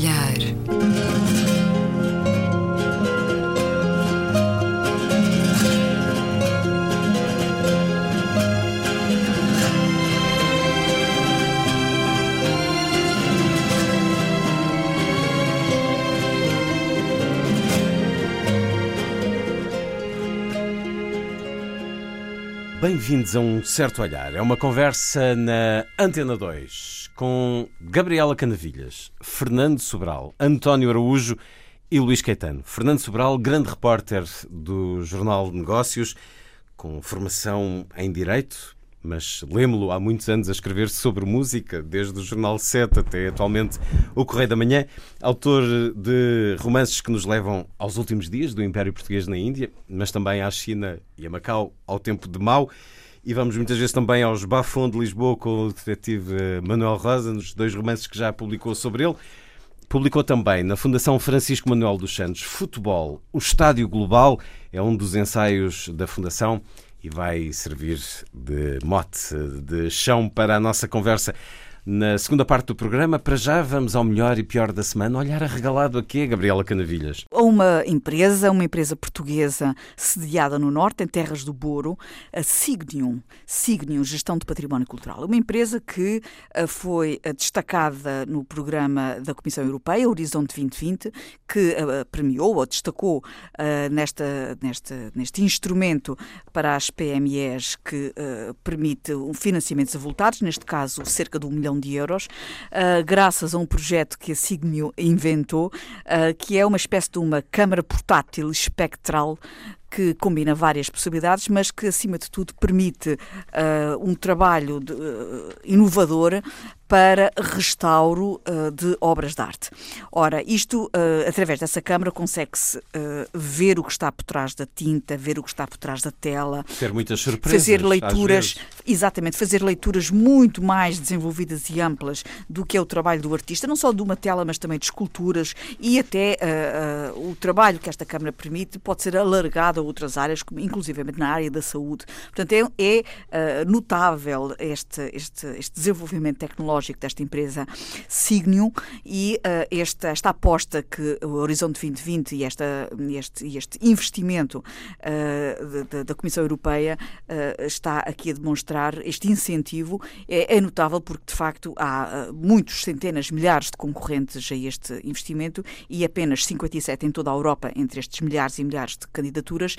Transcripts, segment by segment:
olhar. Bem-vindos a um certo olhar. É uma conversa na Antena 2 com Gabriela Canavilhas, Fernando Sobral, António Araújo e Luís Caetano. Fernando Sobral, grande repórter do Jornal de Negócios, com formação em Direito, mas lemo-lo há muitos anos a escrever sobre música, desde o Jornal 7 até atualmente o Correio da Manhã, autor de romances que nos levam aos últimos dias do Império Português na Índia, mas também à China e a Macau, ao tempo de Mao. E vamos muitas vezes também aos Bafon de Lisboa com o detetive Manuel Rosa, nos dois romances que já publicou sobre ele. Publicou também na Fundação Francisco Manuel dos Santos Futebol, o Estádio Global, é um dos ensaios da Fundação e vai servir de mote, de chão para a nossa conversa na segunda parte do programa. Para já vamos ao melhor e pior da semana. Olhar arregalado aqui, Gabriela Canavilhas. Uma empresa, uma empresa portuguesa sediada no Norte, em terras do Boro, a Signium, Signium Gestão de Património Cultural. Uma empresa que eh, foi eh, destacada no programa da Comissão Europeia, Horizonte 2020, que eh, premiou ou destacou nesta, neste instrumento para as PMEs que permite financiamentos avultados, neste caso cerca de um milhão de euros, uh, graças a um projeto que a Signio inventou, uh, que é uma espécie de uma câmara portátil espectral que combina várias possibilidades, mas que, acima de tudo, permite uh, um trabalho de, uh, inovador para restauro uh, de obras de arte. Ora, isto, uh, através dessa câmara, consegue-se uh, ver o que está por trás da tinta, ver o que está por trás da tela. Ter muitas surpresas. Fazer leituras, exatamente, fazer leituras muito mais desenvolvidas e amplas do que é o trabalho do artista, não só de uma tela, mas também de esculturas e até o trabalho que esta câmara permite pode ser alargado a outras áreas, inclusive na área da saúde. Portanto, é, é notável este, este, este desenvolvimento tecnológico desta empresa Signium e uh, esta, esta aposta que o Horizonte 2020 e esta, este, este investimento uh, da, da, Comissão Europeia uh, está aqui a demonstrar, este incentivo é, é notável porque de facto há muitos, centenas, milhares de concorrentes a este investimento e apenas 57 em toda a Europa, entre estes milhares e milhares de candidaturas,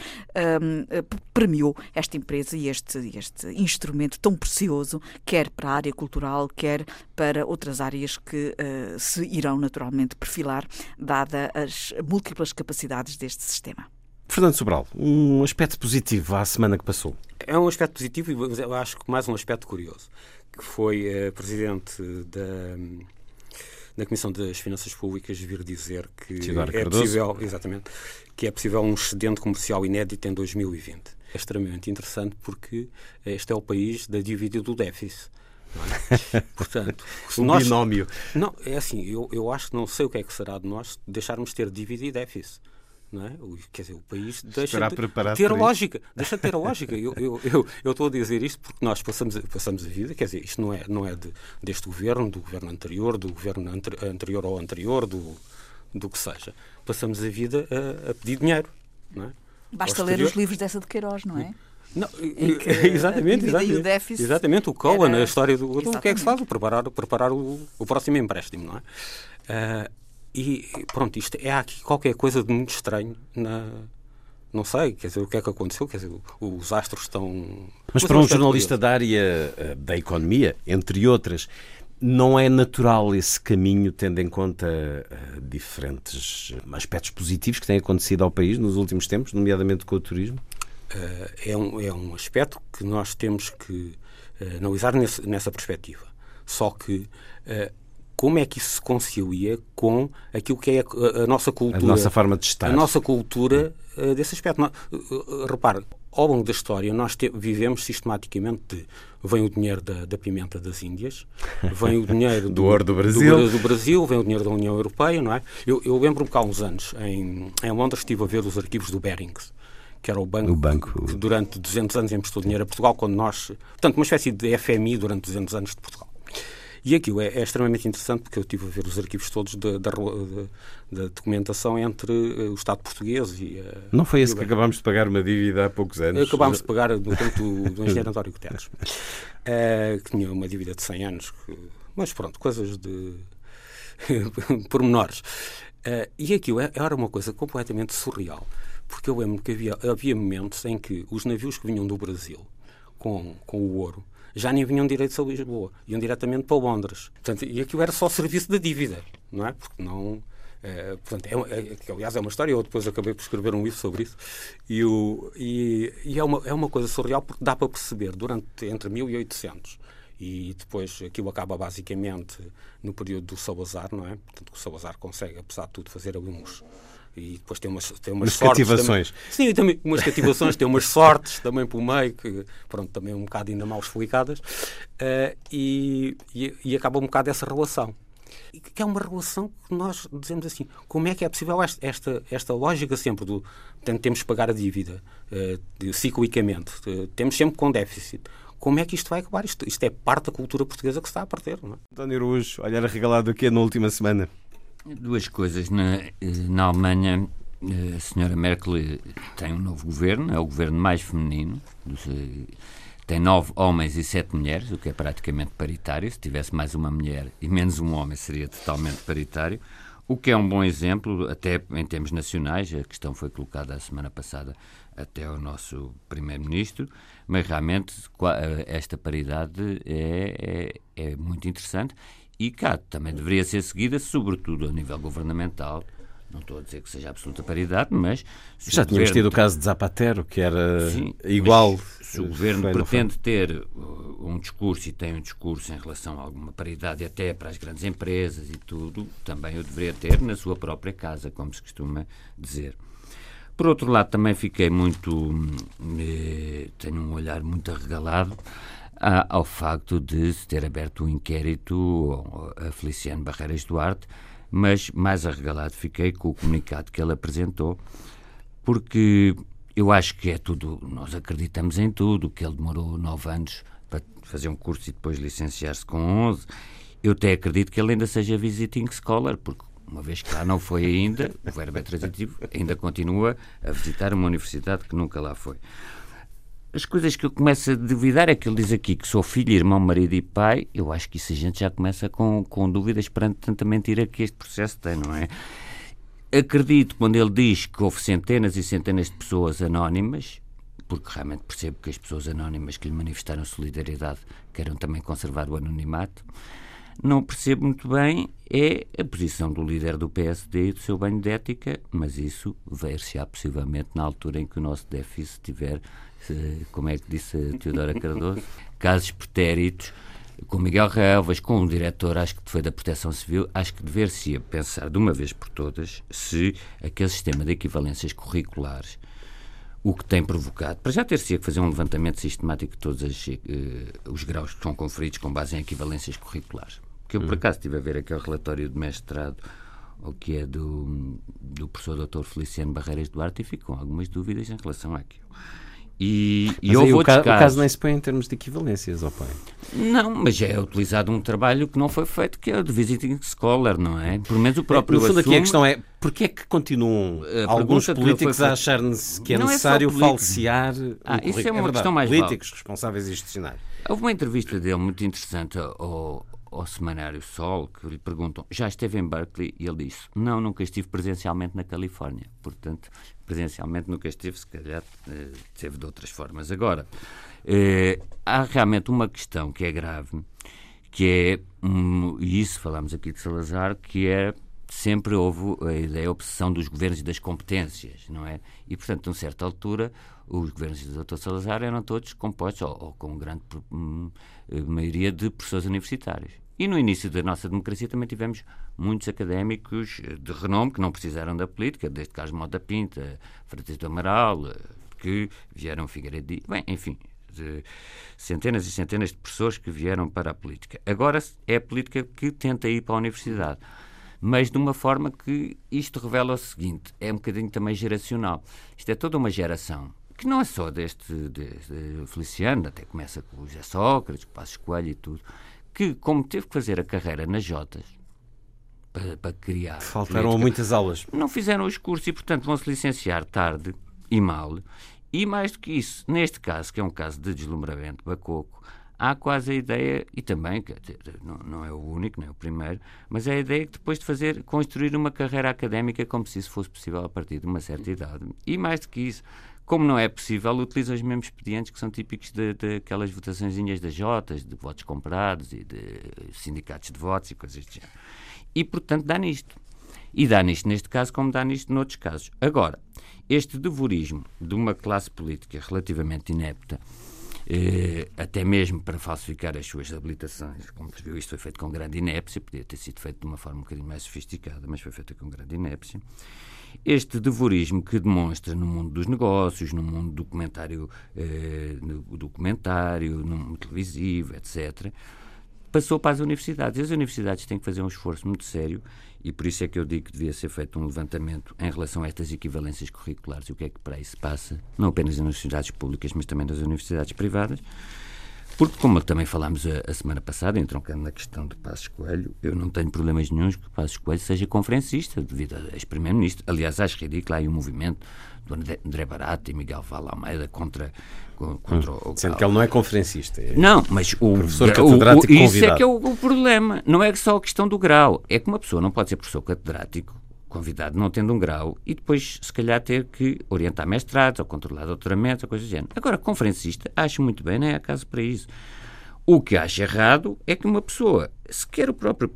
um, premiou esta empresa e este, este instrumento tão precioso, quer para a área cultural, quer para outras áreas que uh, se irão naturalmente perfilar, dada as múltiplas capacidades deste sistema. Fernando Sobral, um aspecto positivo à semana que passou. É um aspecto positivo e eu acho que mais um aspecto curioso, que foi a Presidente da, da Comissão das Finanças Públicas vir dizer que é possível, exatamente, que é possível um excedente comercial inédito em 2020. É extremamente interessante porque este é o país da dívida e do déficit. É? Portanto, um nós, binómio. Não, é assim, eu, eu acho que não sei o que é que será de nós deixarmos de ter dívida e déficit. Não é? Quer dizer, o país deixa de ter lógica. Deixa de ter a lógica. Eu, eu, eu, eu, estou a dizer isto porque nós passamos, passamos a vida, quer dizer, isto não é, não é de, deste governo, do governo anterior, do governo anterior ao anterior, do, do que seja. Passamos a vida a, a pedir dinheiro. Não é? Basta ler os livros dessa de Queiroz, não é? Não, exatamente, exatamente. O exatamente, o Cohen, era... a história do, do que é que se faz? Preparar, preparar o, o próximo empréstimo, não é? Uh, e pronto, isto é aqui qualquer coisa de muito estranho na. Não sei, quer dizer, o que é que aconteceu? Quer dizer, os astros estão. Mas para um jornalista da área ah, da economia, entre outras, não é natural esse caminho, tendo em conta uh, diferentes aspectos positivos que têm acontecido ao país nos últimos tempos, nomeadamente com o turismo? é, um, é um aspecto que nós temos que analisar nesse, nessa perspectiva. Só que como é que isso se concilia com aquilo que é a, a, nossa cultura? A nossa forma de estar. A nossa cultura desse aspecto. repare, ao longo da história nós te, vivemos sistematicamente de vem o dinheiro da, da pimenta das Índias, vem o dinheiro do, do ouro do Brasil. Do, do, Brasil, vem o dinheiro da União Europeia, não é? Eu, eu lembro-me que há uns anos, em, em Londres, estive a ver os arquivos do Berings que era o banco, o banco, que durante 200 anos emprestou dinheiro a Portugal, quando nós. Portanto, uma espécie de FMI durante 200 anos de Portugal. E aquilo é, é, extremamente interessante porque eu estive a ver os arquivos todos da, da, da documentação entre uh, o Estado português e. Não foi esse que acabámos de pagar uma dívida há poucos anos? Acabámos de pagar no tempo do, do engenheiro António Guterres, uh, que tinha uma dívida de 100 anos. Que, mas pronto, coisas de. pormenores. Uh, e aquilo é, era uma coisa completamente surreal, porque eu lembro que havia, havia momentos em que os navios que vinham do Brasil com, com o ouro já nem vinham direito a Lisboa, iam diretamente para Londres. Portanto, e aquilo era só serviço da dívida, não é? Porque não. É, portanto, é, é, aliás, é uma história, eu depois acabei por escrever um livro sobre isso, e, o, e, e, é, uma, é uma coisa surreal porque dá para perceber, durante, entre 1800 e depois aquilo acaba basicamente no período do Salazar, não é? Portanto, o Salazar consegue, apesar de tudo, fazer alguns e depois tem umas, tem umas, umas sortes cativações. Também. Sim, também umas cativações, tem umas sortes também pelo meio, que pronto, também um bocado ainda mal explicadas, uh, e, e, e, acaba um bocado essa relação. Que é uma relação que nós dizemos assim: como é que é possível esta, esta, esta lógica sempre do temos que pagar a dívida uh, ciclicamente, uh, temos sempre com déficit como é que isto vai acabar? Isto, isto é parte da cultura portuguesa que se está a perder. Não é? António Araújo, olhar regalado aqui na última semana. Duas coisas. Na, na Alemanha, a senhora Merkel tem um novo governo, é o governo mais feminino. Tem nove homens e sete mulheres, o que é praticamente paritário. Se tivesse mais uma mulher e menos um homem, seria totalmente paritário. O que é um bom exemplo, até em termos nacionais. A questão foi colocada a semana passada até ao nosso Primeiro-Ministro, mas realmente esta paridade é, é, é muito interessante e cá também deveria ser seguida, sobretudo a nível governamental. Não estou a dizer que seja absoluta paridade, mas. Já tínhamos governo... tido o caso de Zapatero, que era Sim, igual. Se o governo pretende ter uh, um discurso e tem um discurso em relação a alguma paridade, até para as grandes empresas e tudo, também o deveria ter na sua própria casa, como se costuma dizer. Por outro lado, também fiquei muito. Hum, eh, tenho um olhar muito arregalado ao facto de se ter aberto um inquérito a Feliciano Barreiras Duarte, mas mais arregalado fiquei com o comunicado que ele apresentou, porque eu acho que é tudo, nós acreditamos em tudo, que ele demorou nove anos para fazer um curso e depois licenciar-se com onze. Eu até acredito que ele ainda seja visiting scholar, porque uma vez que lá não foi ainda, o verbo é transitivo, ainda continua a visitar uma universidade que nunca lá foi as coisas que eu começo a duvidar é que ele diz aqui que sou filho, irmão, marido e pai. Eu acho que isso a gente já começa com, com dúvidas perante tanta mentira que este processo tem, não é? Acredito quando ele diz que houve centenas e centenas de pessoas anónimas, porque realmente percebo que as pessoas anónimas que lhe manifestaram solidariedade queiram também conservar o anonimato. Não percebo muito bem é a posição do líder do PSD e do seu banho de ética, mas isso ver-se-á possivelmente na altura em que o nosso déficit estiver como é que disse a Teodora Cardoso, casos pretéritos, com Miguel Relvas, com o diretor, acho que foi da Proteção Civil, acho que dever-se pensar de uma vez por todas se aquele sistema de equivalências curriculares, o que tem provocado, para já ter-se que fazer um levantamento sistemático de todos as, uh, os graus que são conferidos com base em equivalências curriculares. Que eu, por hum. acaso, estive a ver aquele relatório de mestrado o que é do, do professor Dr. Feliciano Barreiras Duarte e fico com algumas dúvidas em relação àquilo. E, e houve o, ca o caso nem se põe em termos de equivalências, ó pai. Não, mas é utilizado um trabalho que não foi feito, que é o de Visiting Scholar, não é? Pelo menos o próprio No fundo assume... aqui a questão é, porquê é que continuam a alguns políticos a achar que é não é necessário é falsear ah, isso é uma é questão mais políticos, vale. responsáveis institucionais? Houve uma entrevista dele muito interessante ao, ao Semanário Sol, que lhe perguntam, já esteve em Berkeley? E ele disse, não, nunca estive presencialmente na Califórnia. Portanto, presencialmente nunca esteve, se calhar eh, esteve de outras formas. Agora, eh, há realmente uma questão que é grave, que é, um, e isso falamos aqui de Salazar, que é sempre houve a ideia, a obsessão dos governos e das competências, não é? E, portanto, a certa altura, os governos do Dr. Salazar eram todos compostos, ou, ou com grande hum, maioria, de professores universitários. E no início da nossa democracia também tivemos muitos académicos de renome que não precisaram da política, desde Carlos Mota Pinta, Francisco Amaral, que vieram Figueiredo. Bem, enfim, centenas e centenas de pessoas que vieram para a política. Agora é a política que tenta ir para a universidade. Mas de uma forma que isto revela o seguinte: é um bocadinho também geracional. Isto é toda uma geração que não é só deste de, de Feliciano, até começa com o José Sócrates, com o Passos Coelho e tudo, que, como teve que fazer a carreira nas Jotas, para, para criar. Faltaram muitas aulas. Não fizeram os cursos e, portanto, vão se licenciar tarde e mal. E mais do que isso, neste caso, que é um caso de deslumbramento bacoco, há quase a ideia, e também, não, não é o único, não é o primeiro, mas é a ideia que depois de fazer, construir uma carreira académica como se isso fosse possível a partir de uma certa idade. E mais do que isso, como não é possível, utilizam os mesmos expedientes que são típicos daquelas votaçõezinhas das Jotas, de votos comprados e de sindicatos de votos e coisas do género. E, portanto, dá nisto. E dá nisto neste caso, como dá nisto noutros casos. Agora, este devorismo de uma classe política relativamente inepta eh, até mesmo para falsificar as suas habilitações. Como se viu, isto foi feito com grande inépcia, podia ter sido feito de uma forma um bocadinho mais sofisticada, mas foi feito com grande inépcia. Este devorismo que demonstra no mundo dos negócios, no mundo documentário, eh, no documentário, no mundo televisivo, etc., passou para as universidades. As universidades têm que fazer um esforço muito sério e por isso é que eu digo que devia ser feito um levantamento em relação a estas equivalências curriculares e o que é que para aí se passa, não apenas nas universidades públicas, mas também nas universidades privadas. Porque, como também falámos a, a, semana passada, entroncando na questão de Passos Coelho, eu não tenho problemas nenhums que Passos Coelho seja conferencista, devido a ex-primeiro-ministro. Aliás, acho ridículo aí o um movimento do André Barata e Miguel Val Almeida contra, contra hum, o Sendo que ele não é conferencista. É não, mas o professor catedrático o, o, Isso é que é o, o, problema. Não é só a questão do grau. É que uma pessoa não pode ser professor catedrático convidado não tendo um grau e depois, se calhar, ter que orientar mestrados ou controlar doutoramentos ou coisas do género. Agora, conferencista, acho muito bem, não é caso para isso. O que acho errado é que uma pessoa, se quer o próprio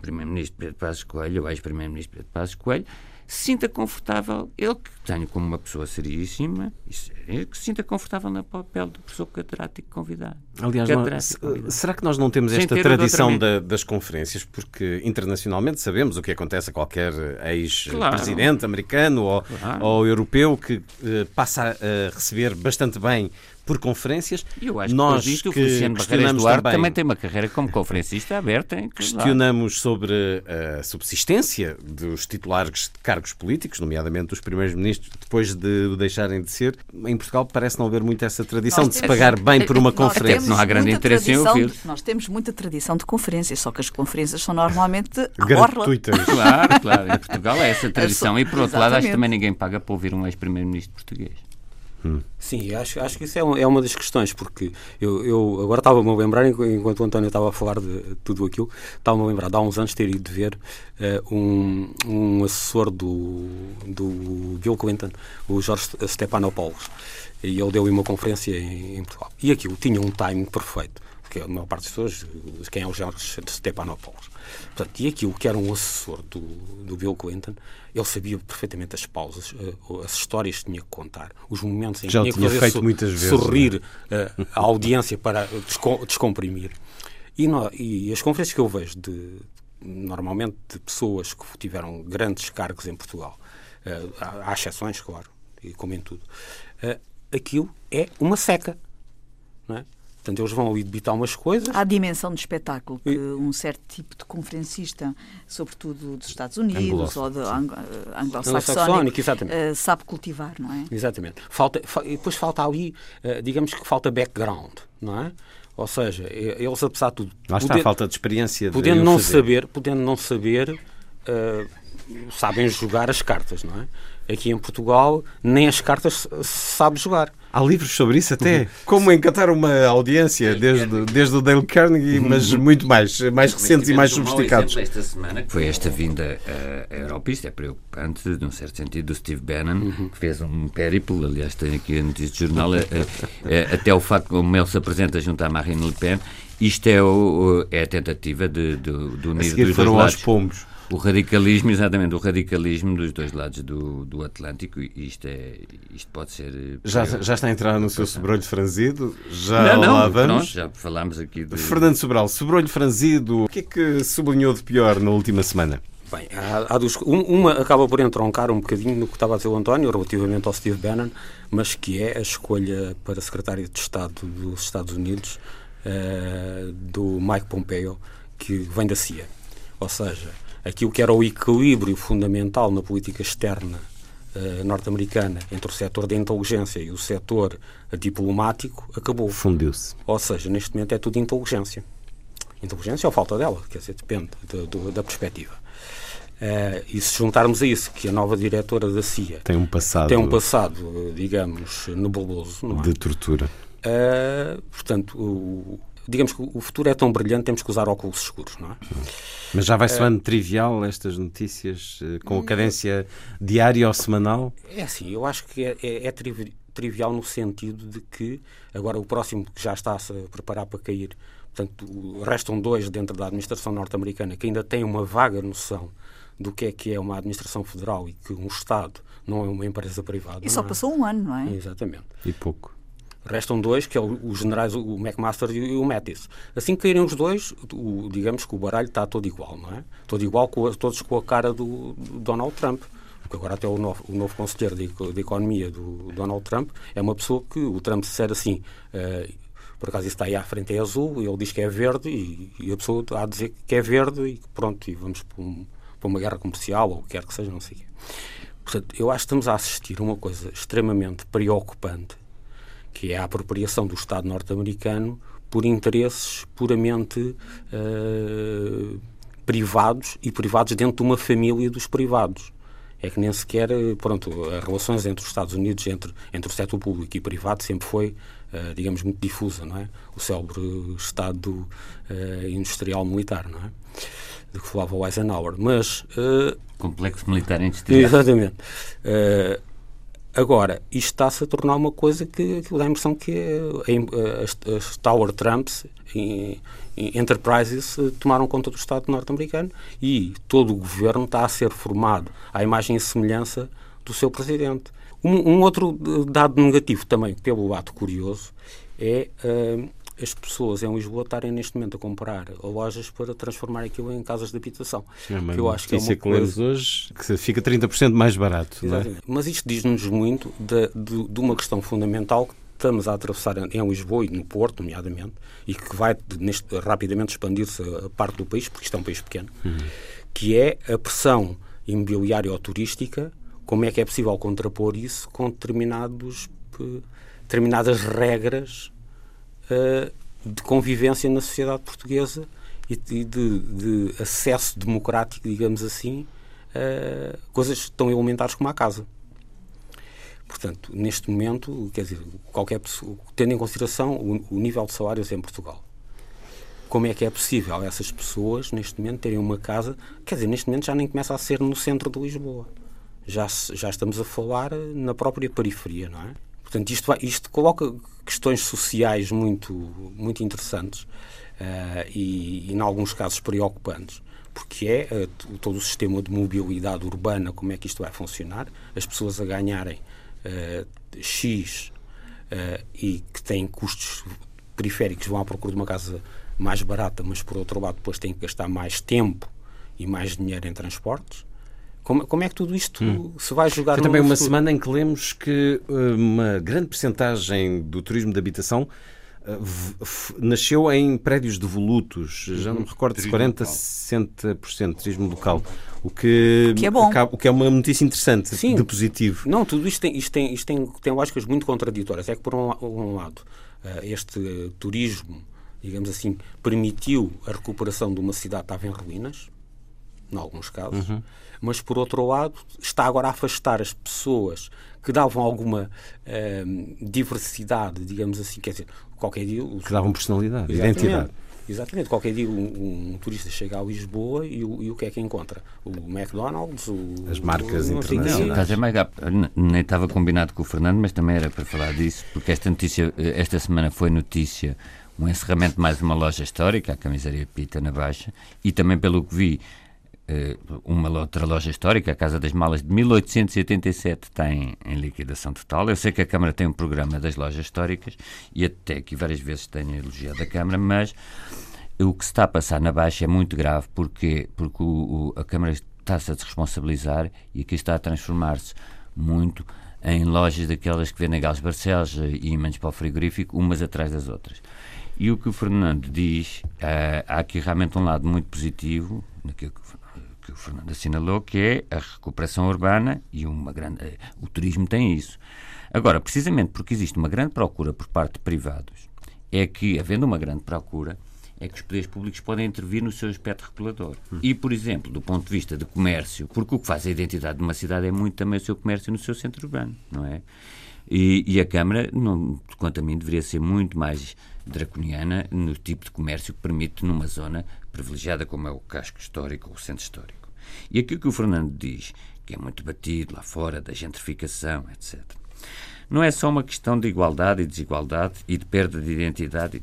Primeiro-Ministro Pedro Passos Coelho, ou ex-Primeiro-Ministro Pedro Passos Coelho, se sinta confortável, ele que tenho como uma pessoa seríssima, que se sinta confortável no papel do professor catedrático convidado. Aliás, nós, convidado. será que nós não temos Sem esta tradição da, das conferências? Porque internacionalmente sabemos o que acontece a qualquer ex-presidente claro. americano ou, claro. ou, europeu que uh, passa a receber bastante bem por conferências. Eu acho Nós que, isto, que o Luciano Barreiras Duarte também, também tem uma carreira como conferencista aberta. Em questionamos sobre a subsistência dos titulares de cargos políticos, nomeadamente dos primeiros ministros, depois de o deixarem de ser. Em Portugal parece não haver muito essa tradição nós de se pagar bem por uma conferência. Não há grande interesse em ouvir. Nós temos muita tradição de conferências, só que as conferências são normalmente gratuitas. Claro, claro. Em Portugal é essa tradição. E por outro Exatamente. lado, acho que também ninguém paga para ouvir um ex-primeiro-ministro português. Hum. Sim, acho, acho que isso é, uma, é uma das questões, porque eu, eu agora estava-me a lembrar, enquanto o António estava a falar de tudo aquilo, estava-me a lembrar de há uns anos ter ido ver uh, um, um assessor do, do Bill Clinton, o Jorge Stepanopoulos, e ele deu-lhe uma conferência em, em Portugal. E aquilo tinha um timing perfeito porque a maior parte das pessoas, quem é o Jorge Stepanopoulos. Portanto, e aquilo que era um assessor do, do Bill Clinton, ele sabia perfeitamente as pausas, uh, as histórias que tinha que contar, os momentos em que Já tinha que fazer so, muitas vezes, sorrir uh, a audiência para descomprimir. E, no, e, as conferências que eu vejo de, normalmente de pessoas que tiveram grandes cargos em Portugal, uh, há, há, exceções, claro, e como em tudo, aquilo é uma seca. Não é? Portanto, eles vão ali debitar umas coisas. Há a dimensão de espetáculo que e... um certo tipo de conferencista, sobretudo dos Estados Unidos ou do anglo-saxónico, uh, sabe cultivar, não é? Exatamente. Falta, e depois falta ali, uh, digamos que falta background, não é? Ou seja, eles, apesar de tudo. Lá está poder, a falta de experiência. De podendo, não saber, podendo não saber, uh, sabem jogar as cartas, não é? Aqui em Portugal, nem as cartas se sabe jogar. Há livros sobre isso até. Uhum. Como encantar uma audiência, desde, desde o Dale Carnegie, uhum. mas muito mais, mais recentes e mais sofisticados. esta semana, que foi esta vinda à Europa, isto é preocupante, num certo sentido, do Steve Bannon, uhum. que fez um périplo, aliás, tem aqui a notícia de jornal, até o facto como ele se apresenta junto à Marine Le Pen, isto é, o, é a tentativa de, de, de unir dos dois lados. aos pombos. O radicalismo, exatamente, o radicalismo dos dois lados do, do Atlântico, e isto, é, isto pode ser. Eh, já, já está a entrar no seu sobrolho franzido? Já não, não, lá vamos? Pronto, já falámos aqui de. Fernando Sobral, sobrolho franzido, o que é que sublinhou de pior na última semana? Bem, há, há dos, uma acaba por entroncar um bocadinho no que estava a dizer o António relativamente ao Steve Bannon, mas que é a escolha para secretário de Estado dos Estados Unidos uh, do Mike Pompeo, que vem da CIA. Ou seja, aquilo que era o equilíbrio fundamental na política externa uh, norte-americana entre o setor da inteligência e o setor diplomático acabou. Fundiu-se. Ou seja, neste momento é tudo inteligência. inteligência ou falta dela, quer dizer, depende de, de, da perspectiva. Uh, e se juntarmos a isso que a nova diretora da CIA tem um passado, tem um passado digamos, nebuloso, é? de tortura. Uh, portanto, o, digamos que o futuro é tão brilhante, temos que usar óculos escuros, não é? Mas já vai soando uh, trivial estas notícias com a cadência diária ou semanal? É assim, eu acho que é, é, é trivial trivial no sentido de que agora o próximo que já está a se preparar para cair, portanto, restam dois dentro da administração norte-americana que ainda têm uma vaga noção do que é que é uma administração federal e que um Estado não é uma empresa privada. E só é? passou um ano, não é? Exatamente. E pouco. Restam dois, que é os generais, o McMaster e o Mattis. Assim que caírem os dois, o, digamos que o baralho está todo igual, não é? Todo igual, com todos com a cara do, do Donald Trump porque agora até o novo, o novo conselheiro de, de, Economia do Donald Trump é uma pessoa que o Trump disser assim, uh, por acaso isso está aí à frente é azul, ele diz que é verde, e, e a pessoa há a dizer que é verde, e pronto, e vamos para, um, para uma guerra comercial, ou o que quer que seja, não sei o quê. Portanto, eu acho que estamos a assistir a uma coisa extremamente preocupante, que é a apropriação do Estado norte-americano por interesses puramente uh, privados e privados dentro de uma família dos privados é que nem sequer, pronto, as relações entre os Estados Unidos, entre, entre o setor público e privado, sempre foi, uh, digamos, muito difusa, não é? O célebre Estado uh, industrial militar, não é? De que falava o Eisenhower. Mas... Complexo militar industrial. Exatamente. Agora, isto está-se a tornar uma coisa que, que dá a impressão que é, as, as Tower Trumps, enterprises eh, tomaram conta do Estado norte-americano e todo o governo está a ser formado à imagem e semelhança do seu presidente. Um, um outro eh, dado negativo também, pelo ato curioso, é uh, as pessoas em Lisboa estarem neste momento a comprar lojas para transformar aquilo em casas de habitação. É que eu acho que é uma que coisa... hoje que fica 30% mais barato. É? Mas isto diz-nos muito de, de, de uma questão fundamental estamos a atravessar em Lisboa e no Porto, nomeadamente, e que vai neste, rapidamente expandir-se a parte do país, porque isto é um país pequeno, uhum. que é a pressão imobiliária ou turística, como é que é possível contrapor isso com determinados, determinadas regras de convivência na sociedade portuguesa e de, de, acesso democrático, digamos assim, a coisas tão elementares como a casa. Portanto, neste momento, quer dizer, qualquer pessoa, tendo em consideração o, o, nível de salários em Portugal, como é que é possível essas pessoas, neste momento, terem uma casa, quer dizer, neste momento já nem começa a ser no centro de Lisboa. Já, já estamos a falar na própria periferia, não é? Portanto, isto, isto coloca questões sociais muito, muito interessantes uh, e, em alguns casos, preocupantes porque é uh, todo o sistema de mobilidade urbana, como é que isto vai funcionar, as pessoas a ganharem uh, X e que têm custos periféricos vão à procura de uma casa mais barata, mas por outro lado depois têm que gastar mais tempo e mais dinheiro em transportes. Como, como é que tudo isto hum. se vai jogar Foi também uma futuro? semana em que lemos que eh, uma grande percentagem do turismo de habitação nasceu em prédios devolutos, já não me recordo se 40, 60% de turismo local. O que, que é bom. o que é uma notícia interessante, Sim. de positivo. Não, tudo isto tem, isto tem, isto tem, tem lógicas muito contraditórias. É que, por um, um lado, eh, este turismo, digamos assim, permitiu a recuperação de uma cidade que estava em ruínas, em alguns casos, uhum. Mas, por outro lado, está agora a afastar as pessoas que davam alguma uh, diversidade, digamos assim, quer dizer, qualquer dia... Que davam personalidade, identidade. Exatamente. Qualquer dia um, um, turista chega a Lisboa e o, e o que é que encontra? O McDonald's, o, as marcas o, internacionais. Nem estava combinado com o Fernando, mas também era para falar disso, porque esta notícia, esta semana foi notícia um encerramento de mais uma loja histórica, a Camisaria Pita na Baixa, e também pelo que vi, eh, uma outra loja histórica, a Casa das Malas de 1887, está em, liquidação total. Eu sei que a Câmara tem um programa das lojas históricas e até que várias vezes tenho elogiado a Câmara, mas o que se está a passar na Baixa é muito grave porque, porque o, o, a Câmara está-se a desresponsabilizar e aqui está a transformar-se muito em lojas daquelas que vendem galos Barcelos e imãs para o frigorífico, umas atrás das outras. E o que o Fernando diz, uh, há aqui realmente um lado muito positivo, naquilo que Fernando assinalou, que é a recuperação urbana e uma grande. Eh, o turismo tem isso. Agora, precisamente porque existe uma grande procura por parte de privados, é que, havendo uma grande procura, é que os poderes públicos podem intervir no seu aspecto regulador. E, por exemplo, do ponto de vista de comércio, porque o que faz a identidade de uma cidade é muito também o seu comércio no seu centro urbano, não é? E, e a Câmara, não, quanto a mim, deveria ser muito mais draconiana no tipo de comércio que permite numa zona privilegiada como é o casco histórico ou o centro histórico. E aquilo que o Fernando diz, que é muito batido lá fora da gentrificação, etc. Não é só uma questão de igualdade e desigualdade e de perda de identidade.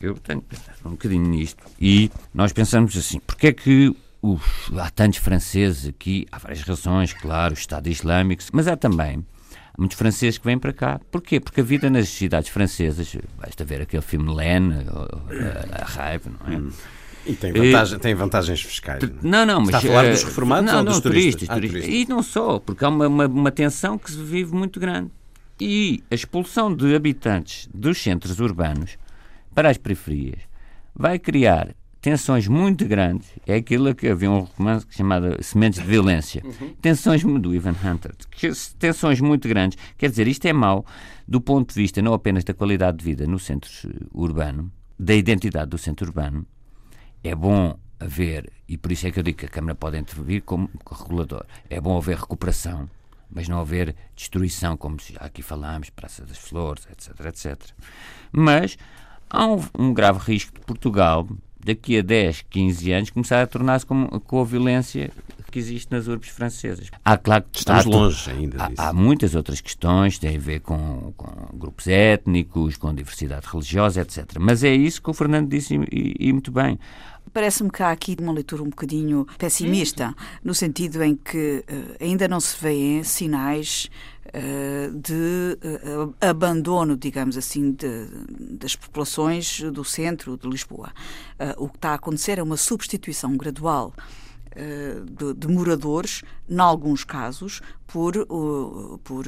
Eu tenho pensar um bocadinho nisto. E nós pensamos assim, porque é que os, há tantos franceses aqui? Há várias razões, claro, o Estado Islâmico, mas há também muitos franceses que vêm para cá. Porquê? Porque a vida nas cidades francesas, basta ver aquele filme Lene, a, a raiva, não é? E tem, vantagem, e, tem vantagens fiscais. Não, não, mas. Está a falar dos reformados não, ou dos não, turistas? turistas, ah, turistas. E não só, porque há uma, uma, uma tensão que se vive muito grande. E a expulsão de habitantes dos centros urbanos para as periferias vai criar tensões muito grandes. É aquilo que havia um romance chamado Sementes de Violência. Uhum. Tensões do Ivan Hunter. Tensões muito grandes. Quer dizer, isto é mau do ponto de vista não apenas da qualidade de vida no centro urbano, da identidade do centro urbano. É bom haver, e por isso é que eu digo que a Câmara pode intervir como regulador, é bom haver recuperação, mas não haver destruição, como já aqui falámos, Praça das Flores, etc, etc. Mas há um, um grave risco de Portugal daqui a 10, 15 anos, começar a tornar-se com, com a violência que existe nas urbes francesas. Há, claro, Estamos há, longe ainda disso. Há, há, muitas outras questões, que têm a ver com, com, grupos étnicos, com diversidade religiosa, etc. Mas é isso que o Fernando disse e, e muito bem. Parece-me que há aqui uma leitura um bocadinho pessimista, no sentido em que uh, ainda não se vêem sinais uh, de uh, abandono, digamos assim, de, das populações do centro de Lisboa. o que está a acontecer é uma substituição gradual de, de, moradores, em alguns casos, por, por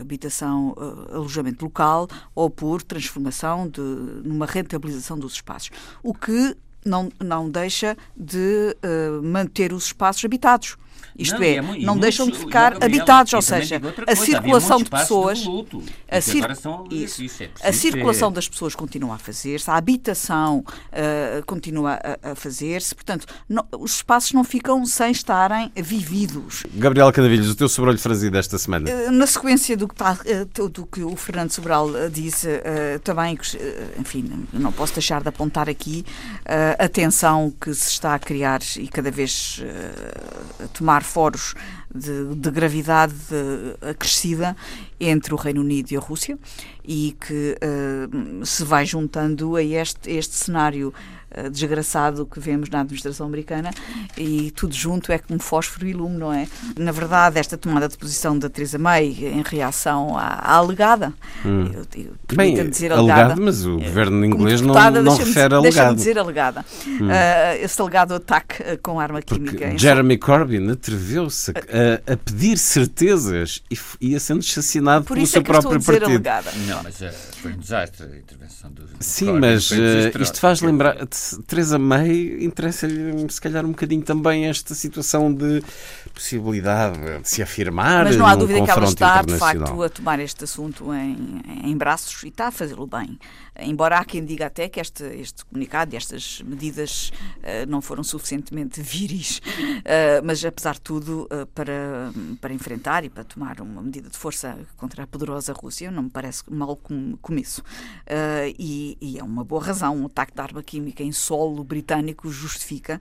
habitação, alojamento local ou por transformação de, numa rentabilização dos espaços. O que não, não deixa de manter os espaços habitados. Isto não, é, é não deixam de ficar Gabriel, habitados, ou seja, a circulação de pessoas. De luto, a, cir isso, isso é a circulação das pessoas continua a fazer-se, a habitação uh, continua a, a fazer-se, portanto, não, os espaços não ficam sem estarem vividos. Gabriel Canavilhos, o teu sobrolho franzido desta semana? Uh, na sequência do que, tá, uh, do que o Fernando Sobral disse, também, enfim, não posso deixar de apontar aqui a tensão que se está a criar e cada vez a tomar foros de, de gravidade acrescida entre o Reino Unido e a Rússia e que uh, se vai juntando a este, este cenário uh, desgraçado que vemos na administração americana e tudo junto é como fósforo e lume, não é? Na verdade, esta tomada de posição da Theresa May em reação à, à alegada, hum. eu, eu Bem, dizer alegada, alegado, mas o governo inglês não, não refere alegado. Deixa-me dizer alegada. Hum. Uh, esse alegado ataque com arma química. Porque Jeremy Corbyn atreveu-se a, a, pedir certezas e ia sendo assassinado Por pelo seu é próprio partido. Alegada. Não, mas uh, foi um desastre a intervenção do. Sim, Corbyn, mas uh, isto faz lembrar. Teresa May interessa-lhe, se calhar, um bocadinho também esta situação de possibilidade de se afirmar. Mas não há dúvida que ela está, de facto, a tomar este assunto em, em braços e está a fazê-lo bem. Embora há quem diga até que este, este comunicado e estas medidas uh, não foram suficientemente viris, uh, mas apesar de tudo, uh, para, para enfrentar e para tomar uma medida de força contra a poderosa Rússia, não me parece mal com, com isso. E, e, é uma boa razão. Um ataque de arma química em solo britânico justifica,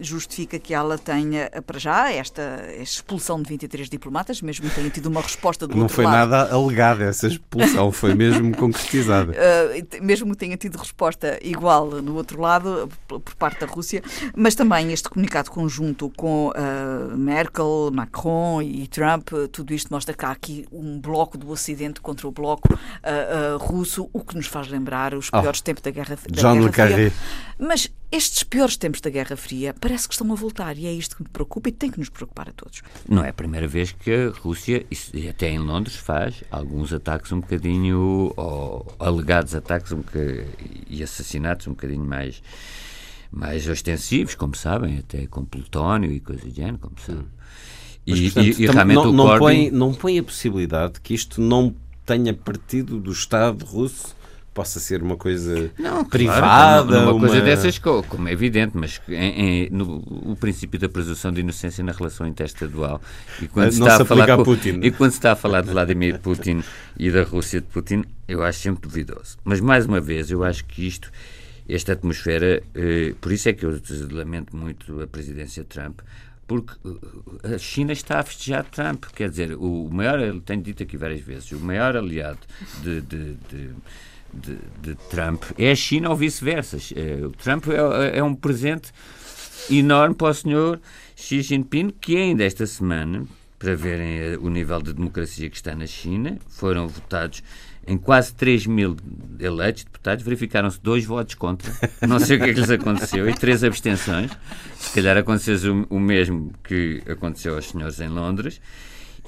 justifica que ela tenha, para já, esta, esta expulsão de 23 diplomatas, mesmo que tenha tido uma resposta do não outro lado. Não foi nada alegada essa expulsão, foi mesmo concretizada. Uh, mesmo que tenha tido resposta igual no outro lado, por parte da Rússia, mas também este comunicado conjunto com uh, Merkel, Macron e Trump, tudo isto mostra que há aqui um bloco do Ocidente contra o bloco uh, russo, o que nos faz lembrar os oh, piores oh, tempos da Guerra, da John Guerra Fria. Mas estes piores tempos da Guerra Fria parece que estão a voltar e é isto que me preocupa e tem que nos preocupar a todos. Não é a primeira vez que a Rússia, e até em Londres, faz alguns ataques um bocadinho, ou alegados ataques um e assassinatos um bocadinho mais, mais ostensivos, como sabem, até com plutónio e coisas do género, como sabem. Mas, e, portanto, e, e realmente não, não, Corbyn... põe, não põe a possibilidade que isto não tenha partido do Estado russo possa ser uma coisa não, privada. Claro, uma, uma, coisa dessas, como é evidente, mas em, em, no, o princípio da presunção de inocência na relação interestadual. E quando, se está, a falar com, Putin. e quando se está a falar de Vladimir Putin e da Rússia de Putin, eu acho sempre duvidoso. Mas, mais uma vez, eu acho que isto, esta atmosfera, eh, por isso é que eu lamento muito a presidência de Trump, porque uh, a China está a festejar Trump. Quer dizer, o maior, ele tem dito aqui várias vezes, o maior aliado de, de, de, de, de Trump é a China ou vice-versa. É, o Trump é, é, um presente enorme para o senhor Xi Jinping, que ainda esta semana, para verem eh, o nível de democracia que está na China, foram votados em quase 3 mil eleitos, deputados, verificaram-se dois votos contra. Não sei o que é que lhes aconteceu, e três abstenções. Se calhar aconteceu o, mesmo que aconteceu aos senhores em Londres.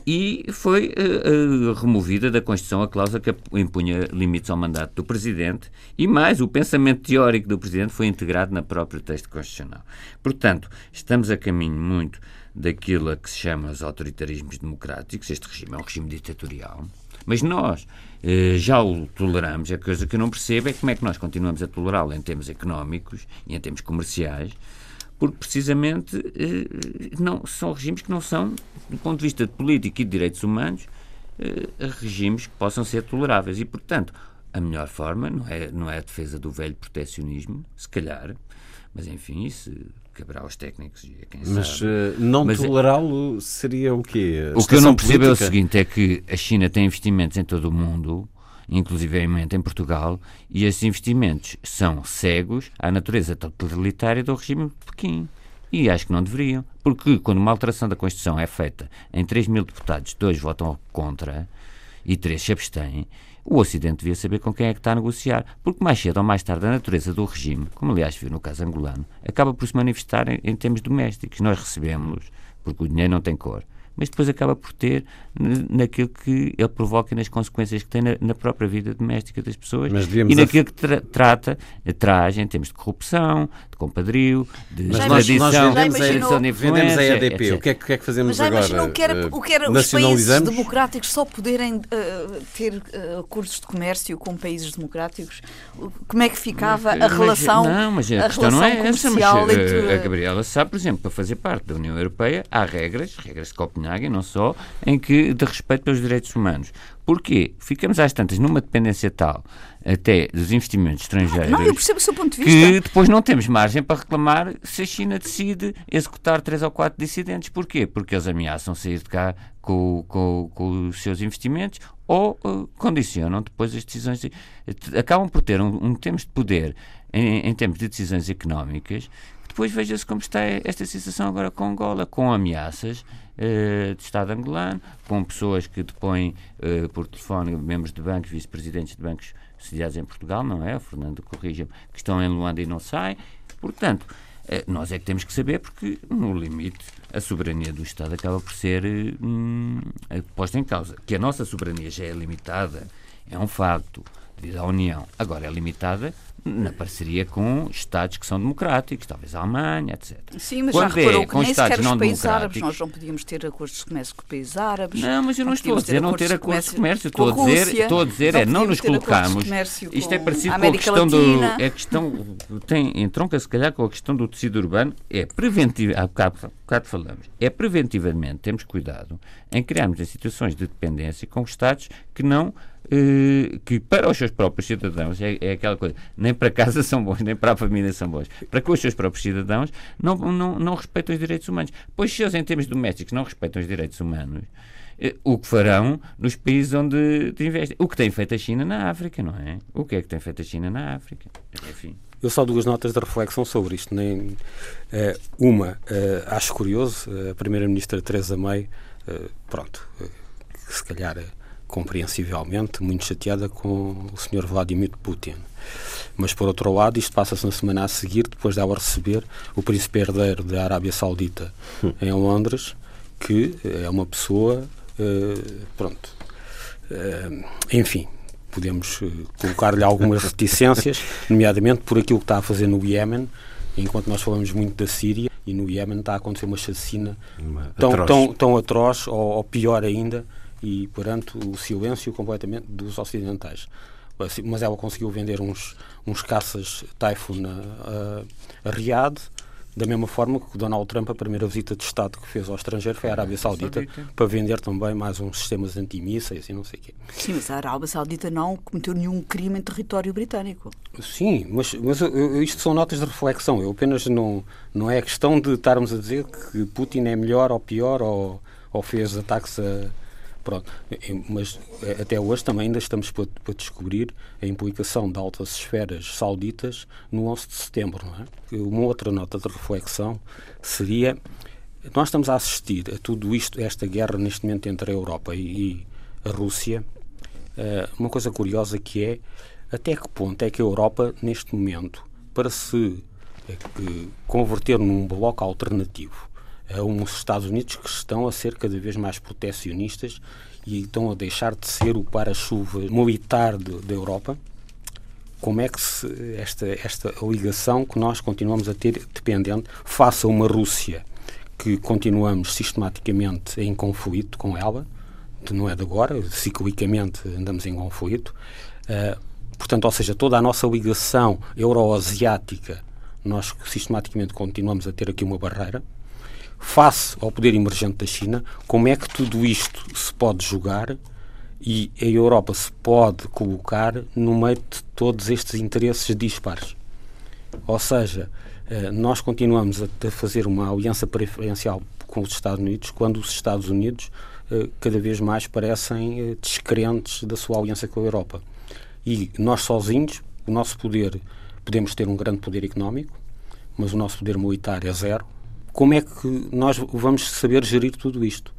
E foi uh, uh, removida da Constituição a cláusula que impunha limites ao mandato do Presidente. E mais, o pensamento teórico do Presidente foi integrado no próprio texto constitucional. Portanto, estamos a caminho muito daquilo a que se chama os autoritarismos democráticos. Este regime é um regime ditatorial. Mas nós eh, já o toleramos. A coisa que eu não percebo é como é que nós continuamos a tolerá-lo em termos económicos e em termos comerciais, porque precisamente eh, não, são regimes que não são, do ponto de vista de política e de direitos humanos, eh, regimes que possam ser toleráveis. E, portanto, a melhor forma não é, não é a defesa do velho proteccionismo, se calhar, mas enfim, isso caberá aos técnicos e a quem Mas sabe. Uh, não tolerá-lo seria o quê? A o que eu não percebo política? é o seguinte, é que a China tem investimentos em todo o mundo, inclusivamente em Portugal, e esses investimentos são cegos à natureza totalitária do regime de Pequim. E acho que não deveriam. Porque quando uma alteração da Constituição é feita em 3 mil deputados, dois votam contra e três se abstêm, o Ocidente devia saber com quem é que está a negociar, porque mais cedo ou mais tarde a natureza do regime, como aliás viu no caso angolano, acaba por se manifestar em, em termos domésticos. Nós recebemos, porque o dinheiro não tem cor mas depois acaba por ter naquilo que ele provoca e nas consequências que tem na, na própria vida doméstica das pessoas e naquilo que tra trata, traz em termos de corrupção, compadrio, de mas tradição, nós vendemos, a, vendemos a EDP. O que, é, que é que fazemos mas agora? Imaginou que era, o que era os países democráticos só poderem uh, ter uh, acordos de comércio com países democráticos? Como é que ficava mas, a relação Não, mas a, a questão não é essa. Mas, entre... a Gabriela sabe, por exemplo, para fazer parte da União Europeia há regras, regras de Copenhague, Copenhague, não só, em que de respeito pelos direitos humanos. Porquê? Ficamos às tantas numa dependência tal até dos investimentos estrangeiros. Não, eu percebo o seu ponto de vista. Que depois não temos margem para reclamar se a China decide executar três ou quatro dissidentes. Porquê? Porque eles ameaçam sair de cá com, com, com os seus investimentos ou uh, condicionam depois as decisões. Acabam por ter um, um termos de poder em, em termos de decisões económicas depois veja-se como está esta situação agora com Angola, com ameaças uh, de Estado angolano, com pessoas que depõem uh, por telefone membros de bancos, vice-presidentes de bancos sediados em Portugal, não é? Fernando corrija que estão em Luanda e não saem. Portanto, uh, nós é que temos que saber, porque no limite a soberania do Estado acaba por ser hum, posta em causa. Que a nossa soberania já é limitada, é um facto, devido à União. Agora é limitada na parceria com Estados que são democráticos, talvez a Alemanha, etc. Sim, mas Quando já reparou é, que com nem Estados não os países árabes, nós não podíamos ter acordos de comércio com países árabes. Não, mas eu não, não estou a dizer não ter acordos de comércio, estou a dizer, Rússia, estou a dizer não é não nos colocamos. Isto é parecido com a questão Latina. do é questão tem entronca se calhar com a questão do tecido urbano, é preventivo, há bocado, há bocado falamos, é preventivamente temos cuidado em criarmos em situações de dependência com Estados que não que para os seus próprios cidadãos é, é, aquela coisa, nem para casa são bons, nem para a família são bons. Para com os seus próprios cidadãos não, não, não respeitam os direitos humanos. Pois se eles, em termos domésticos, não respeitam os direitos humanos, eh, o que farão nos países onde investem. O que tem feito a China na África, não é? O que é que tem feito a China na África? Enfim. Eu só duas notas de reflexão sobre isto. Nem, eh, uma, acho curioso, a Primeira-Ministra Teresa May, pronto, se calhar compreensivelmente, muito chateada com o Sr. Vladimir Putin. Mas, por outro lado, isto passa-se na semana a seguir, depois de ela receber o príncipe herdeiro da Arábia Saudita hum. em Londres, que é uma pessoa, uh, pronto, uh, enfim, podemos colocar-lhe algumas reticências, nomeadamente por aquilo que está a fazer no Iémen, enquanto nós falamos muito da Síria, e no Iémen está a acontecer uma chacina uma tão, atroz. Tão, tão atroz, ou, ou pior ainda, e perante o silêncio completamente dos ocidentais. mas ela conseguiu vender uns, uns caças Typhoon a, a, Riad, da mesma forma que Donald Trump, a primeira visita de Estado que fez ao estrangeiro foi à Arábia Saudita, Saudita. para vender também mais uns sistemas antimísseis e não sei o quê. Sim, mas a Arábia Saudita não cometeu nenhum crime em território britânico. Sim, mas, mas eu, isto são notas de reflexão. Eu apenas não, não é questão de estarmos a dizer que Putin é melhor ou pior ou, ou fez ataques a Pronto, mas eh, até hoje também ainda estamos para, para, descobrir a implicação de altas esferas sauditas no 11 de setembro. É? Uma outra nota de reflexão seria: nós estamos a assistir a tudo isto, esta guerra neste momento entre a Europa e, a Rússia. Uh, uma coisa curiosa que é até que ponto é que a Europa, neste momento, para se uh, converter num bloco alternativo a uns Estados Unidos que estão a ser cada vez mais protecionistas e estão a deixar de ser o para-chuva militar da Europa. Como é que se, esta, esta ligação que nós continuamos a ter dependente face a uma Rússia que continuamos sistematicamente em conflito com ela, não é de agora, ciclicamente andamos em conflito. Uh, portanto, ou seja, toda a nossa ligação euroasiática, nós sistematicamente continuamos a ter aqui uma barreira face ao poder emergente da China, como é que tudo isto se pode jogar e a Europa se pode colocar no meio de todos estes interesses dispares. Ou seja, eh, nós continuamos a fazer uma aliança preferencial com os Estados Unidos quando os Estados Unidos eh, cada vez mais parecem eh, descrentes da sua aliança com a Europa. E nós sozinhos, o nosso poder, podemos ter um grande poder económico, mas o nosso poder militar é zero, como é que nós vamos saber gerir tudo isto?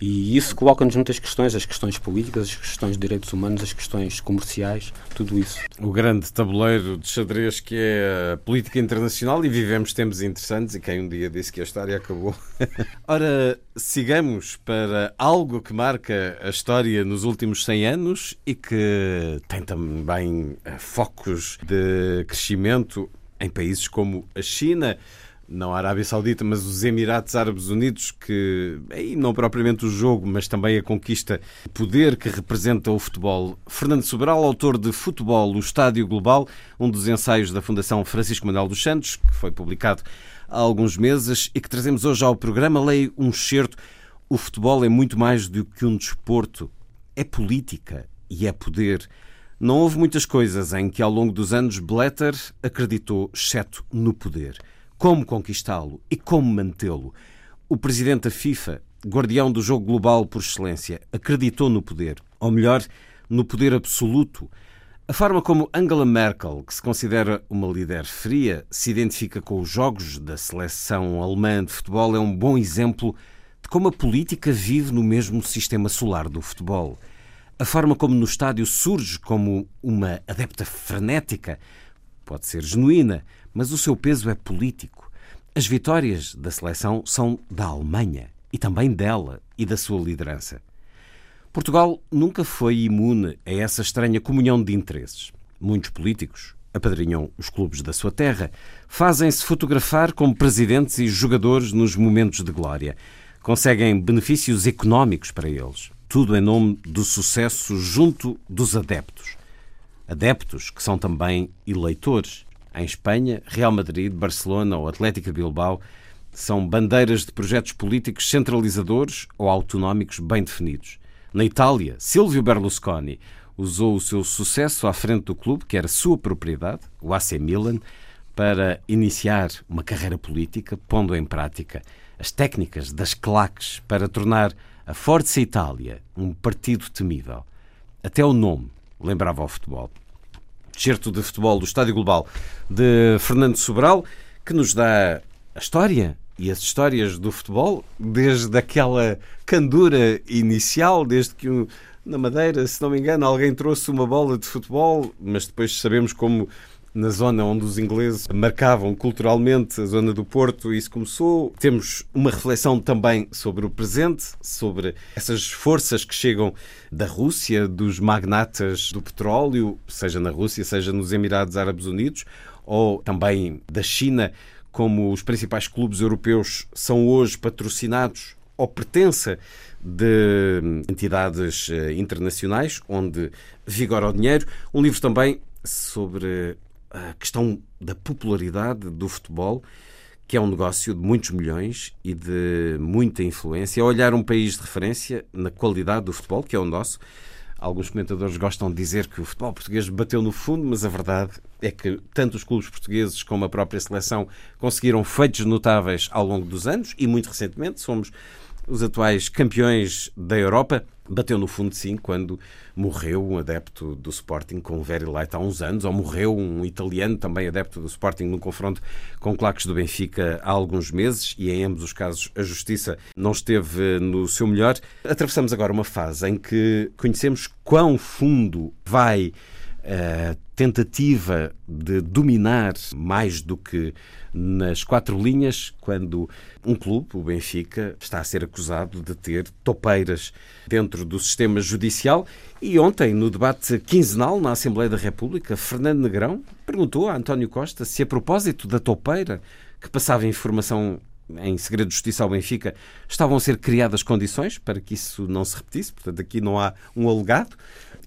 E isso coloca-nos muitas questões, as questões políticas, as questões de direitos humanos, as questões comerciais, tudo isso. O grande tabuleiro de xadrez que é a política internacional e vivemos tempos interessantes e quem um dia disse que a história acabou. Ora, sigamos para algo que marca a história nos últimos 100 anos e que tem também eh, focos de crescimento em países como a China não a Arábia Saudita, mas os Emirados Árabes Unidos, que aí não propriamente o jogo, mas também a conquista de poder que representa o futebol. Fernando Sobral, autor de Futebol, o Estádio Global, um dos ensaios da Fundação Francisco Manuel dos Santos, que foi publicado há alguns meses e que trazemos hoje ao programa. Leio um excerto. O futebol é muito mais do que um desporto. É política e é poder. Não houve muitas coisas em que, ao longo dos anos, Blatter acreditou, exceto no poder como conquistá-lo e como mantê-lo. O presidente da FIFA, guardião do jogo global por excelência, acreditou no poder, ou melhor, no poder absoluto. A forma como Angela Merkel, que se considera uma líder fria, se identifica com os jogos da seleção alemã de futebol é um bom exemplo de como a política vive no mesmo sistema solar do futebol. A forma como no estádio surge como uma adepta frenética pode ser genuína, mas o seu peso é político. As vitórias da seleção são da Alemanha e também dela e da sua liderança. Portugal nunca foi imune a essa estranha comunhão de interesses. Muitos políticos apadrinham os clubes da sua terra, fazem-se fotografar como presidentes e jogadores nos momentos de glória, conseguem benefícios económicos para eles, tudo em nome do sucesso junto dos adeptos. Adeptos que são também eleitores em Espanha, Real Madrid, Barcelona ou Atlética Bilbao são bandeiras de projetos políticos centralizadores ou autonómicos bem definidos. Na Itália, Silvio Berlusconi usou o seu sucesso à frente do clube, que era sua propriedade, o AC Milan, para iniciar uma carreira política, pondo em prática as técnicas das claques para tornar a Forza Itália um partido temível. Até o nome lembrava ao futebol certo de futebol do Estádio Global de Fernando Sobral, que nos dá a história e as histórias do futebol, desde aquela candura inicial, desde que na Madeira, se não me engano, alguém trouxe uma bola de futebol, mas depois sabemos como na zona onde os ingleses marcavam culturalmente a zona do Porto, isso começou. Temos uma reflexão também sobre o presente, sobre essas forças que chegam da Rússia, dos magnatas do petróleo, seja na Rússia, seja nos Emirados Árabes Unidos, ou também da China, como os principais clubes europeus são hoje patrocinados ou pertença de entidades eh, internacionais onde vigora o dinheiro. Um livro também sobre a questão da popularidade do futebol, que é um negócio de muitos milhões e de muita influência. Olhar um país de referência na qualidade do futebol, que é o nosso. Alguns comentadores gostam de dizer que o futebol português bateu no fundo, mas a verdade é que tanto os clubes portugueses como a própria seleção conseguiram feitos notáveis ao longo dos anos e muito recentemente somos os atuais campeões da Europa. Bateu no fundo, sim, quando morreu um adepto do Sporting com o Very Light há uns anos, ou morreu um italiano também adepto do Sporting num confronto com claques do Benfica há alguns meses, e em ambos os casos a justiça não esteve no seu melhor. Atravessamos agora uma fase em que conhecemos quão fundo vai a tentativa de dominar mais do que nas quatro linhas, quando um clube, o Benfica, está a ser acusado de ter topeiras dentro do sistema judicial. E ontem, no debate quinzenal na Assembleia da República, Fernando Negrão perguntou a António Costa se, a propósito da topeira que passava informação em segredo de justiça ao Benfica, estavam a ser criadas condições para que isso não se repetisse. Portanto, aqui não há um alegado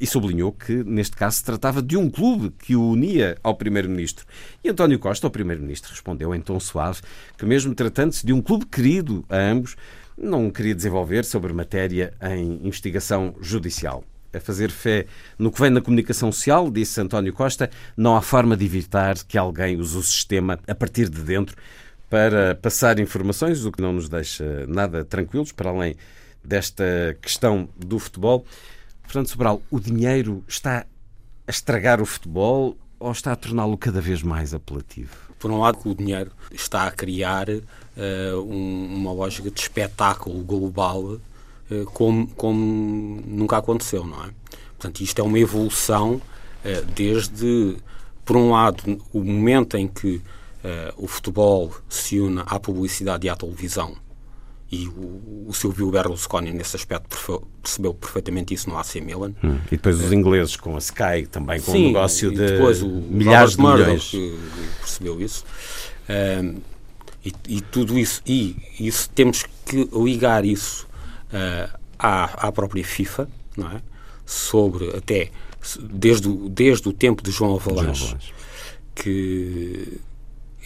e sublinhou que, neste caso, se tratava de um clube que o unia ao Primeiro-Ministro. E António Costa, o Primeiro-Ministro, respondeu em tom suave que, mesmo tratando-se de um clube querido a ambos, não queria desenvolver sobre matéria em investigação judicial. A fazer fé no que vem na comunicação social, disse António Costa, não há forma de evitar que alguém use o sistema a partir de dentro para passar informações, o que não nos deixa nada tranquilos, para além desta questão do futebol. Fernando Sobral, o dinheiro está a estragar o futebol ou está a torná-lo cada vez mais apelativo? Por um lado, o dinheiro está a criar uh, um, uma lógica de espetáculo global uh, como, como nunca aconteceu, não é? Portanto, isto é uma evolução uh, desde, por um lado, o momento em que o futebol se une à publicidade e à televisão e o, o Silvio Berlusconi nesse aspecto percebeu perfeitamente isso no AC Milan. Hum. E depois os ingleses com a Sky também com Sim, um negócio de depois o milhares Robert de milhões. Percebeu isso. E, e, tudo isso, e isso temos que ligar isso uh, à, à própria FIFA, não é? Sobre até desde o, desde o tempo de João Avalanche, que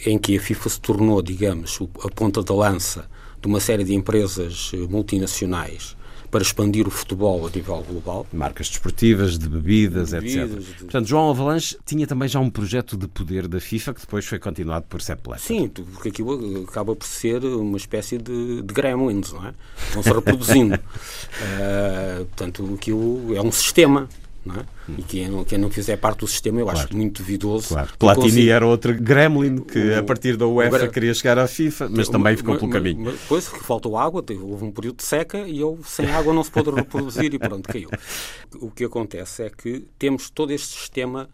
em que a FIFA se tornou, digamos, a ponta da lança de uma série de empresas eh, multinacionais para expandir o futebol a nível global. Marcas desportivas, de bebidas, de bebidas etc. De... Portanto, João Avalanche tinha também já um projeto de poder da FIFA que depois foi continuado por Sepp Blatter. Sim, porque aquilo acaba por ser uma espécie de, de gremlins, não é? Vão-se reproduzindo. uh, portanto, aquilo é um sistema é? E quem não, quem não fizer parte do sistema, eu claro. acho muito duvidoso. Claro. Platini consigo... era outro gremlin que, a partir da UEFA, Agora, queria chegar à FIFA, mas também ficou pelo caminho. Mas, depois faltou água, houve um período de seca e eu, sem água não se pôde reproduzir e pronto, caiu. O que acontece é que temos todo este sistema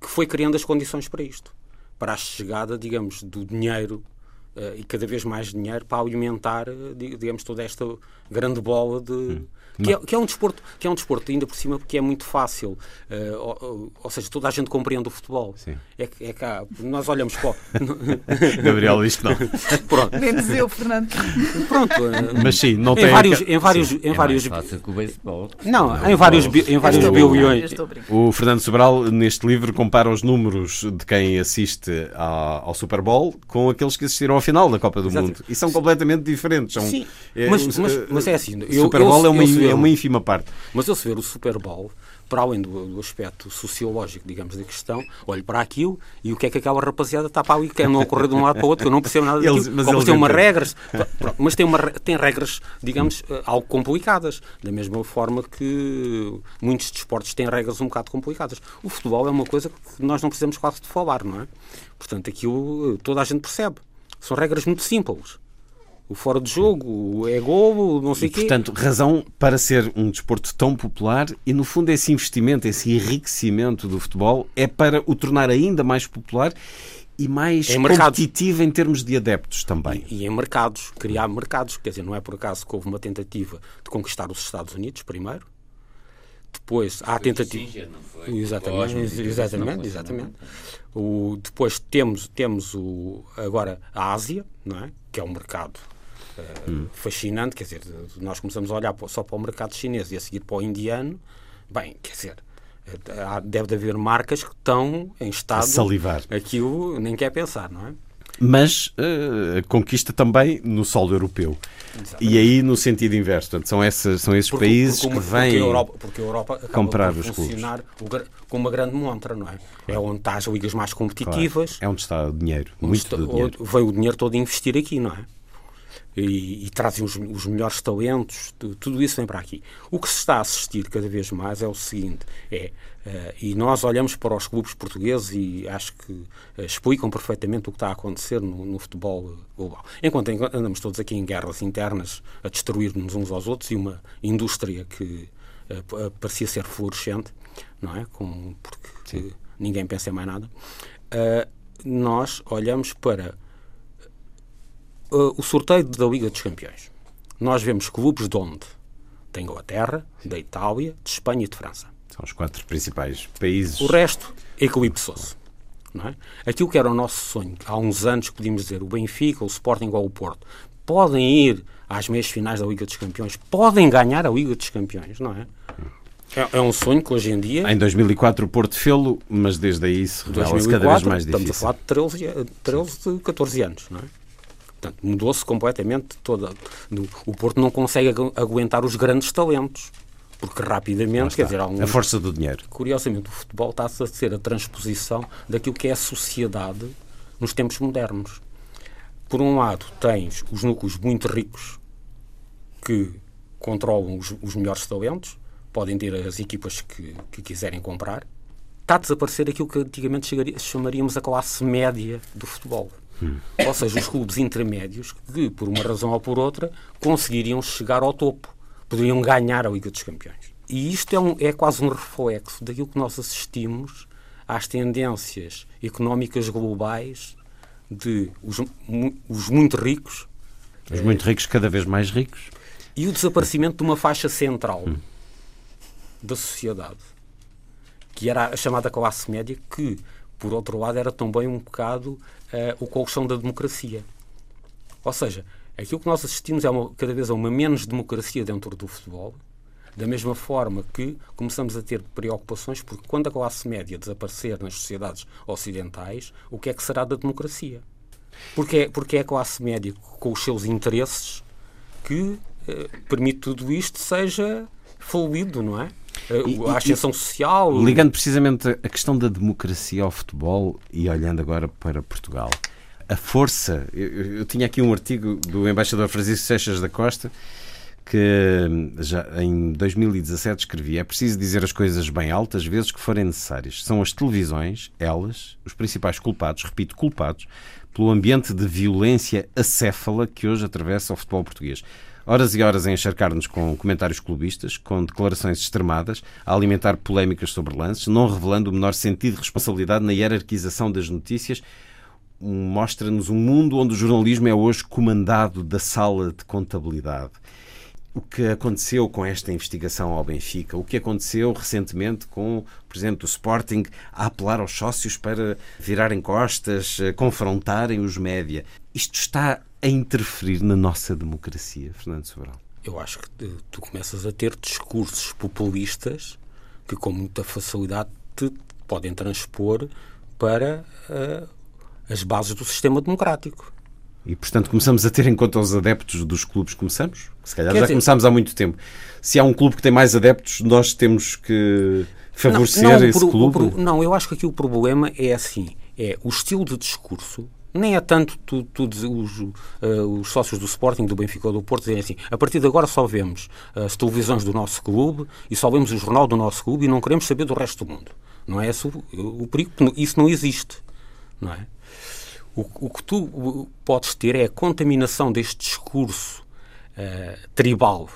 que foi criando as condições para isto. Para a chegada, digamos, do dinheiro uh, e cada vez mais dinheiro para alimentar, uh, digamos, toda esta grande bola de. Hum que é, que é, um desporto, que é um desporto ainda por cima porque é muito fácil, uh, ou, ou, seja, toda a gente compreende o futebol. Sim. É, é cá, nós olhamos para Gabriel diz que não. Pronto. Menos eu, Fernando. Pronto. Uh, Mas sim, não em tem vários, em vários, sim, em é vários. fácil que o beisebol. Não, não, em vários, em vários bilhões. O Fernando Sobral neste livro compara os números de quem assiste ao, ao Super Bowl com aqueles que assistiram ao final da Copa do Exato. Mundo e são completamente diferentes. São, sim, é, mas, mas, mas, é assim. O Super Bowl eu, é uma eu, é uma ínfima parte. Mas eu se ver o Super Bowl, para além do, do, aspecto sociológico, digamos, da questão, olho para aquilo e o que é que aquela rapaziada está para ali, que é não correr de um lado para o outro, que eu não percebo nada daquilo. Eles, mas eles tem uma regras, mas tem, uma, tem regras, digamos, eh, algo complicadas. Da mesma forma que muitos desportos têm regras um bocado complicadas. O futebol é uma coisa que nós não precisamos quase de falar, não é? Portanto, aquilo eh, toda a gente percebe. São regras muito simples o fora de jogo, o é gol, não sei o quê. Portanto, razão para ser um desporto tão popular e, no fundo, esse investimento, esse enriquecimento do futebol é para o tornar ainda mais popular e mais em competitivo em termos de adeptos também. E, e, em mercados, criar mercados. Quer dizer, não é por acaso que houve uma tentativa de conquistar os Estados Unidos primeiro. Depois há a tentativa. Singer, exatamente, exatamente, exatamente. O, depois temos, temos o, agora a Ásia, não é? que é um mercado hum. fascinante. Quer dizer, nós começamos a olhar só para o mercado chinês e a seguir para o indiano. Bem, quer dizer, deve haver marcas que estão em estado. A salivar. Aquilo nem quer pensar, não é? mas uh, conquista também no solo europeu. Exatamente. E aí no sentido inverso. Portanto, são, essas, são esses porque, países porque, que vêm porque a Europa, porque a Europa comprar os funcionar clubes. com uma grande montra, não é? É onde está as ligas mais competitivas. Claro. É onde está o dinheiro, muito está, dinheiro. Veio o dinheiro todo a investir aqui, não é? E, e, trazem os, os, melhores talentos, tudo isso vem para aqui. O que se está a assistir cada vez mais é o seguinte: é Uh, e nós olhamos para os clubes portugueses e acho que uh, explicam perfeitamente o que está a acontecer no, no, futebol global. Enquanto andamos todos aqui em guerras internas a destruir-nos uns aos outros e uma indústria que uh, parecia ser fluorescente, não é? Com, porque ninguém pensa em mais nada. nós olhamos para o sorteio da Liga dos Campeões. Nós vemos clubes de onde? Da Inglaterra, da Itália, de Espanha e de França são os quatro principais países. O resto eclipsou-se. Não é? Aquilo que era o nosso sonho, há uns anos que podíamos dizer, o Benfica, o Sporting ou o Porto, podem ir às meias finais da Liga dos Campeões, podem ganhar a Liga dos Campeões, não é? É, é um sonho que hoje em dia. Em 2004 o Porto fê-lo, mas desde aí se revela-se cada vez mais difícil. Estamos a falar de 13, 13 14 anos, não é? Portanto, mudou-se completamente toda. O Porto não consegue aguentar os grandes talentos porque rapidamente, quer dizer, um, a força do dinheiro. Curiosamente, o futebol está-se a ser a transposição daquilo que é a sociedade nos tempos modernos. Por um lado, tens os núcleos muito ricos que controlam os, os melhores talentos, podem ter as equipas que, que quiserem comprar. Está a desaparecer aquilo que antigamente chamaríamos a classe média do futebol. Hum. Ou seja, os clubes intermédios que, por uma razão ou por outra, conseguiriam chegar ao topo poderiam ganhar a Liga dos Campeões. E isto é, um, é quase um reflexo daquilo que nós assistimos às tendências económicas globais de os, os muito ricos. Os muito ricos cada vez mais ricos. E o desaparecimento de uma faixa central hum. da sociedade, que era a chamada classe média, que, por outro lado, era também um bocado uh, o colchão da democracia. Ou seja, Aquilo que nós assistimos é uma, cada vez a uma menos democracia dentro do futebol, da mesma forma que começamos a ter preocupações, porque quando a classe média desaparecer nas sociedades ocidentais, o que é que será da democracia? Porque é, porque é a classe média, com os seus interesses, que eh, permite tudo isto seja fluido, não é? Eh, a ascensão social. Ligando precisamente a questão da democracia ao futebol e olhando agora para Portugal a força. Eu, eu, tinha aqui um artigo do embaixador Francisco Seixas da Costa que já em 2017 escrevia: é preciso dizer as coisas bem altas, vezes que forem necessárias. São as televisões, elas, os principais culpados, repito, culpados, pelo ambiente de violência acéfala que hoje atravessa o futebol português. Horas e horas a encharcar-nos com comentários clubistas, com declarações extremadas, a alimentar polémicas sobre lances, não revelando o menor sentido de responsabilidade na hierarquização das notícias mostra-nos um mundo onde o jornalismo é hoje comandado da sala de contabilidade. O que aconteceu com esta investigação ao Benfica? O que aconteceu recentemente com o presidente do Sporting a apelar aos sócios para virarem costas, confrontarem os média? Isto está a interferir na nossa democracia, Fernando Sobral? Eu acho que tu começas a ter discursos populistas que, com muita facilidade, te podem transpor para uh, as bases do sistema democrático. E, portanto, começamos a ter em conta os adeptos dos clubes. Começamos? Se calhar Quer já dizer, começámos há muito tempo. Se há um clube que tem mais adeptos, nós temos que favorecer não, não, esse pro, clube? Pro, não, eu acho que aqui o problema é assim. É o estilo de discurso nem é tanto tu, tu, os, uh, os, sócios do Sporting, do Benfica ou do Porto dizem assim, a partir de agora só vemos as televisões do nosso clube e só vemos o jornal do nosso clube e não queremos saber do resto do mundo. Não é esse o, o perigo, isso não existe. Não é? O, o que tu podes ter é a contaminação deste discurso uh, tribal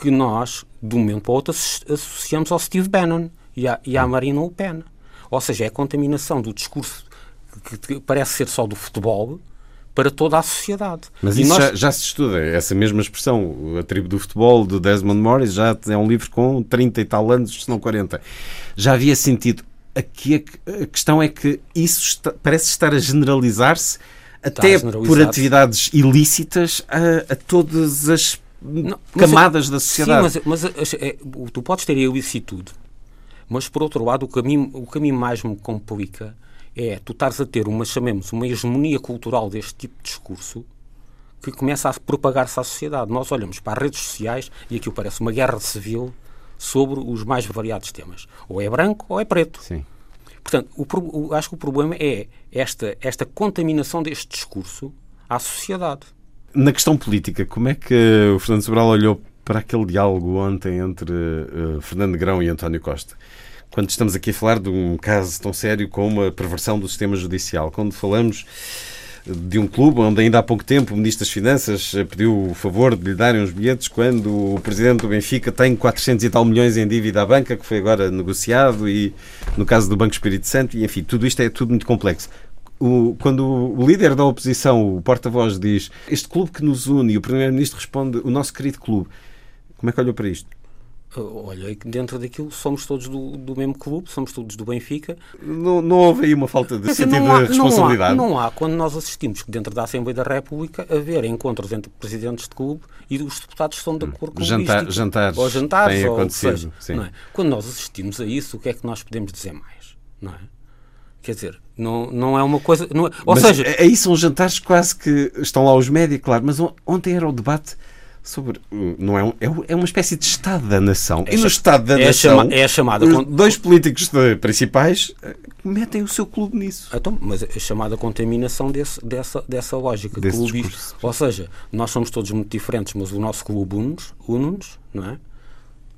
que nós, de um momento para o outro, associamos ao Steve Bannon e à, e à. Marina Le Pen. Ou seja, é a contaminação do discurso que, parece ser só do futebol para toda a sociedade. Mas isso nós... já, já, se estuda, essa mesma expressão, a tribo do futebol, de Desmond Morris, já é um livro com 30 e tal anos, se não 40. Já havia sentido Aqui a, questão é que isso está, parece estar a generalizar-se até por atividades ilícitas a, a todas as não, camadas da sociedade. Sim, mas, mas é, tu podes ter a ilicitude, mas por outro lado, o caminho, o caminho mais me complica é tu estares a ter uma, chamemos, uma hegemonia cultural deste tipo de discurso que começa a propagar-se à sociedade. Nós olhamos para as redes sociais e aquilo parece uma guerra civil sobre os mais variados temas. Ou é branco ou é preto. Sim. Portanto, o, o, acho que o problema é esta, esta contaminação deste discurso à sociedade. Na questão política, como é que o Fernando Sobral olhou para aquele diálogo ontem entre uh, Fernando Negrão e António Costa? Quando estamos aqui a falar de um caso tão sério como a perversão do sistema judicial, quando falamos de um clube onde ainda há pouco tempo o Ministro das Finanças eh, pediu o favor de lhe darem uns bilhetes quando o Presidente do Benfica tem 400 e tal milhões em dívida à banca, que foi agora negociado, e no caso do Banco Espírito Santo, e enfim, tudo isto é tudo muito complexo. O, quando o líder da oposição, o porta-voz, diz este clube que nos une, e o Primeiro-Ministro responde o nosso querido clube, como é que olhou para isto? Olha, dentro daquilo somos todos do, do mesmo clube, somos todos do Benfica. Não, não houve aí uma falta de sentido não há, de responsabilidade? Não há, não há, quando nós assistimos dentro da Assembleia da República haver encontros entre presidentes de clube e os deputados estão de acordo com Jantar, Jantares, ou jantares, têm ou acontecido. Seja, é? Quando nós assistimos a isso, o que é que nós podemos dizer mais? Não é? Quer dizer, não, não é uma coisa. É, ou mas seja. Aí são jantares quase que estão lá os médios, claro, mas ontem era o debate sobre. Não é, um, é, é uma espécie de Estado da Nação. É, e no Estado da é Nação. Chama, é a chamada. Os dois políticos principais eh, metem o seu clube nisso. Então, mas é chamada contaminação desse, dessa, dessa lógica. Desse Ou seja, nós somos todos muito diferentes, mas o nosso clube une-nos, une não é?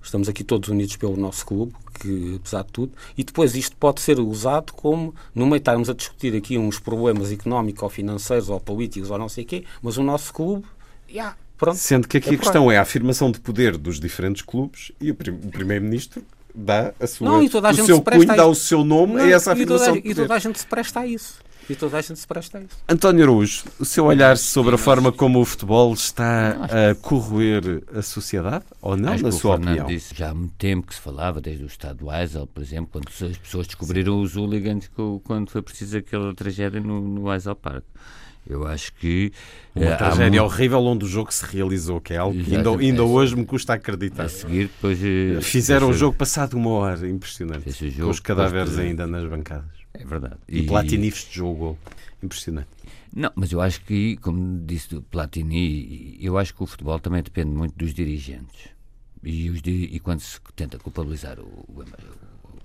Estamos aqui todos unidos pelo nosso clube, que apesar de tudo, e depois isto pode ser usado como, no meio estarmos a discutir aqui uns problemas económicos ou financeiros ou políticos ou não sei o quê, mas o nosso clube, yeah, Pronto, Sendo que aqui é a questão é a afirmação de poder dos diferentes clubes e o Primeiro-Ministro dá a sua, não, a o seu cunho, dá o seu nome não, a essa afirmação. E toda, e toda a gente se presta a isso. E toda a gente se presta a isso. António Araújo, o seu olhar sobre a forma como o futebol está a corroer a sociedade, ou não, Acho na sua Fernando opinião? Disse, já há muito tempo que se falava, desde o estado do Eisel, por exemplo, quando as pessoas descobriram Sim. os hooligans quando foi preciso aquela tragédia no, no Eisel Park. Eu acho que. Uma uh, tragédia muito... horrível onde o jogo se realizou, que é algo que ainda, ainda hoje me custa acreditar. A seguir, depois. Uh, Fizeram o jogo passado uma hora, impressionante. com os cadáveres ainda nas bancadas. É verdade. E, e Platini jogou. Impressionante. Não, mas eu acho que, como disse Platini, eu acho que o futebol também depende muito dos dirigentes. E, os, e quando se tenta culpabilizar o, o,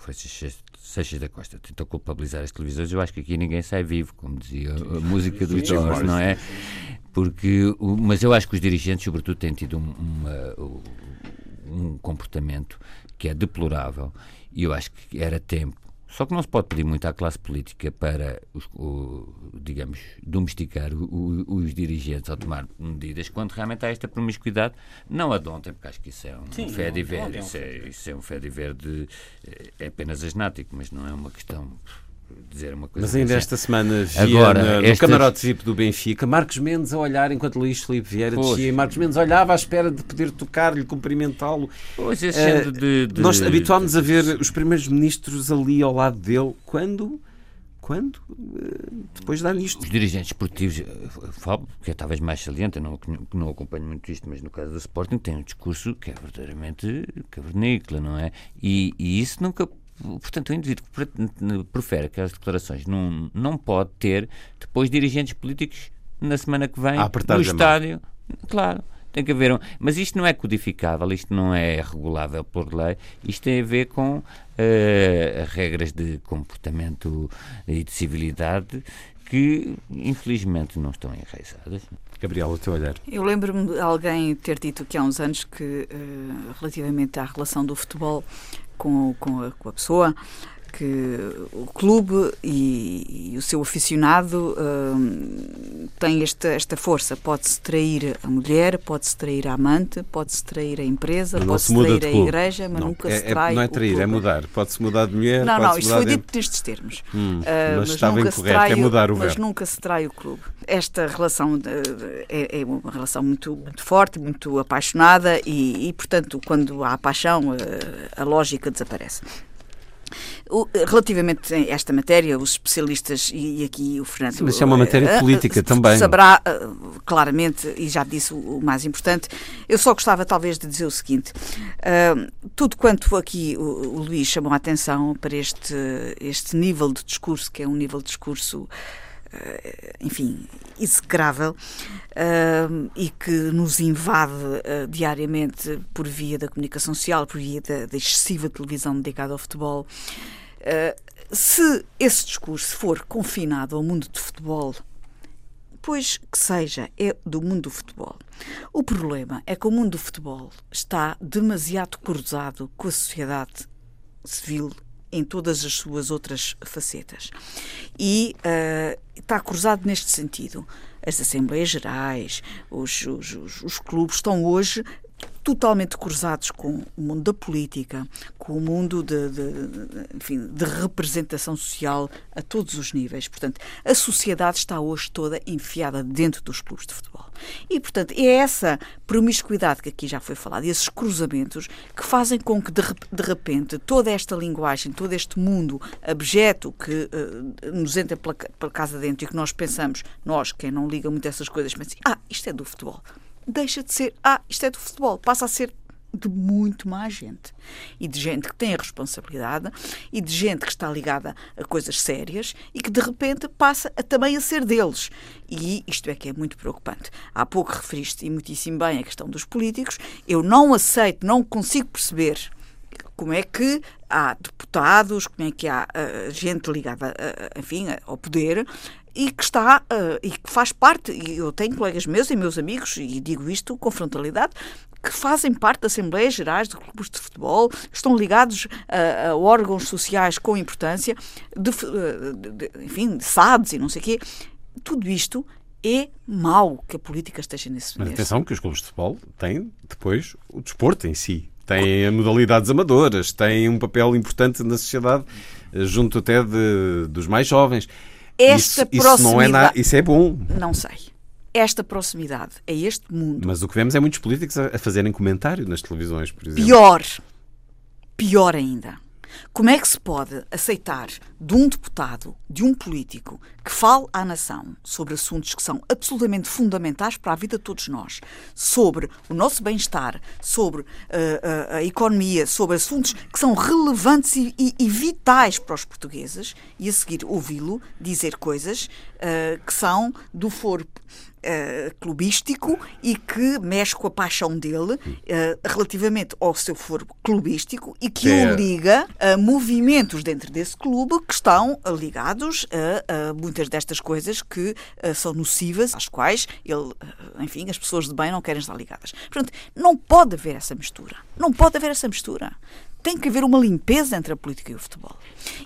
Francisco Seixas da Costa tentou culpabilizar as televisões, eu acho que aqui ninguém sai vivo, como dizia a música dos Doors, não é? Porque, mas eu acho que os dirigentes, sobretudo, têm tido um, uma, um comportamento que é deplorável e eu acho que era tempo só que não se pode pedir muito à classe política para, os, o, digamos, domesticar o, o, os dirigentes ao tomar medidas quando realmente há esta promiscuidade. Não a de ontem, porque acho que isso é um Sim, fé de ver. Isso, é, isso é um fé de ver de. É apenas asnático, mas não é uma questão dizer uma coisa. Mas ainda esta semana via Agora, no, no camarote VIP do Benfica, Marcos Mendes a olhar enquanto Luís Felipe Vieira pois. descia, e Marcos Mendes olhava à espera de poder tocar-lhe, cumprimentá-lo. Pois, esse uh, de, de, Nós habituámos a ver os primeiros ministros ali ao lado dele, quando quando? Eh, depois dá nisto. Os dirigentes esportivos, falo, que é talvez mais saliente, eu não, não acompanho muito isto, mas no caso do Sporting tem um discurso que é verdadeiramente cavernícola, não é? E, e isso nunca Portanto, o indivíduo que profere aquelas declarações não, não pode ter depois dirigentes políticos na semana que vem no estádio. Claro, tem que haver um. Mas isto não é codificável, isto não é regulável por lei, isto tem a ver com uh, regras de comportamento e de civilidade que infelizmente não estão enraizadas. Gabriel, o teu olhar. Eu lembro-me de alguém ter dito que há uns anos que, uh, relativamente à relação do futebol com, com, a, com a pessoa, que o clube e, e o seu aficionado uh, têm esta, esta força. Pode-se trair a mulher, pode-se trair a amante, pode-se trair a empresa, pode-se trair a igreja, mas não, nunca é, se trai. É, não é trair, é mudar. Pode-se mudar de mulher. Não, não, isto foi de... dito nestes termos. Hum, uh, mas, mas estava incorreto, é mudar o Mas verbo. nunca se trai o clube. Esta relação de, é, é, uma relação muito, muito forte, muito apaixonada e, e, portanto, quando há paixão, a, a lógica desaparece. Relativamente a esta matéria, os especialistas, e aqui o Fernando. Sim, mas é uma matéria uh, política também. Saberá uh, claramente, e já disse o, mais importante. Eu só gostava, talvez, de dizer o seguinte: tudo quanto aqui o, o, Luís chamou a atenção para este, este nível de discurso, que é um nível de discurso. Enfim, execrável e que nos invade diariamente por via da comunicação social, por via da, da excessiva televisão dedicada ao futebol. Uh, se esse discurso for confinado ao mundo do futebol, pois que seja, é do mundo do futebol. O problema é que o mundo do futebol está demasiado cruzado com a sociedade civil em todas as suas outras facetas. E uh, está cruzado neste sentido. As Assembleias Gerais, os, os, os, os clubes estão hoje totalmente cruzados com o mundo da política, com o mundo de, de, enfim, de representação social a todos os níveis. Portanto, a sociedade está hoje toda enfiada dentro dos clubes de futebol. E, portanto, é essa promiscuidade que aqui já foi falada, esses cruzamentos, que fazem com que, de, de repente, toda esta linguagem, todo este mundo abjeto que uh, nos entra pela, pela casa dentro e que nós pensamos, nós, quem não liga muito a essas coisas, pensa assim, ah, isto é do futebol deixa de ser, ah, isto é do futebol, passa a ser de muito mais gente. E de gente que tem a responsabilidade e de gente que está ligada a coisas sérias e que de repente passa a, também a ser deles. E isto é que é muito preocupante. Há pouco referiste e muitíssimo bem a questão dos políticos. Eu não aceito, não consigo perceber como é que há deputados, como é que há uh, gente ligada, uh, enfim, ao poder, e que está uh, e que faz parte, e eu tenho colegas meus e meus amigos, e digo isto com frontalidade, que fazem parte das Assembleias Gerais de clubes de futebol, estão ligados a, a órgãos sociais com importância, de, de, de, enfim, de SADs e não sei o quê. Tudo isto é mau que a política esteja nesse Mas atenção que os clubes de futebol têm depois o desporto em si. Têm modalidades amadoras, têm um papel importante na sociedade, junto até de, dos mais jovens. Esta isso, proximidade. Isso, não é na, isso é bom. Não sei. Esta proximidade a este mundo. Mas o que vemos é muitos políticos a, a fazerem comentário nas televisões, por exemplo. Pior. Pior ainda como é que se pode aceitar de um deputado, de um político, que fale à nação sobre assuntos que são absolutamente fundamentais para a vida de todos nós, sobre o nosso bem-estar, sobre uh, uh, a economia, sobre assuntos que são relevantes e, e, e vitais para os portugueses, e a seguir ouvi-lo dizer coisas uh, que são do foro uh, clubístico e que mexe com a paixão dele uh, relativamente ao seu foro clubístico e que é. o liga a movimentos dentro desse clube que estão ligados a, a muitas destas coisas que uh, são nocivas, às quais ele, enfim, as pessoas de bem não querem estar ligadas. Portanto, não pode haver essa mistura. Não pode haver essa mistura tem que haver uma limpeza entre a política e o futebol.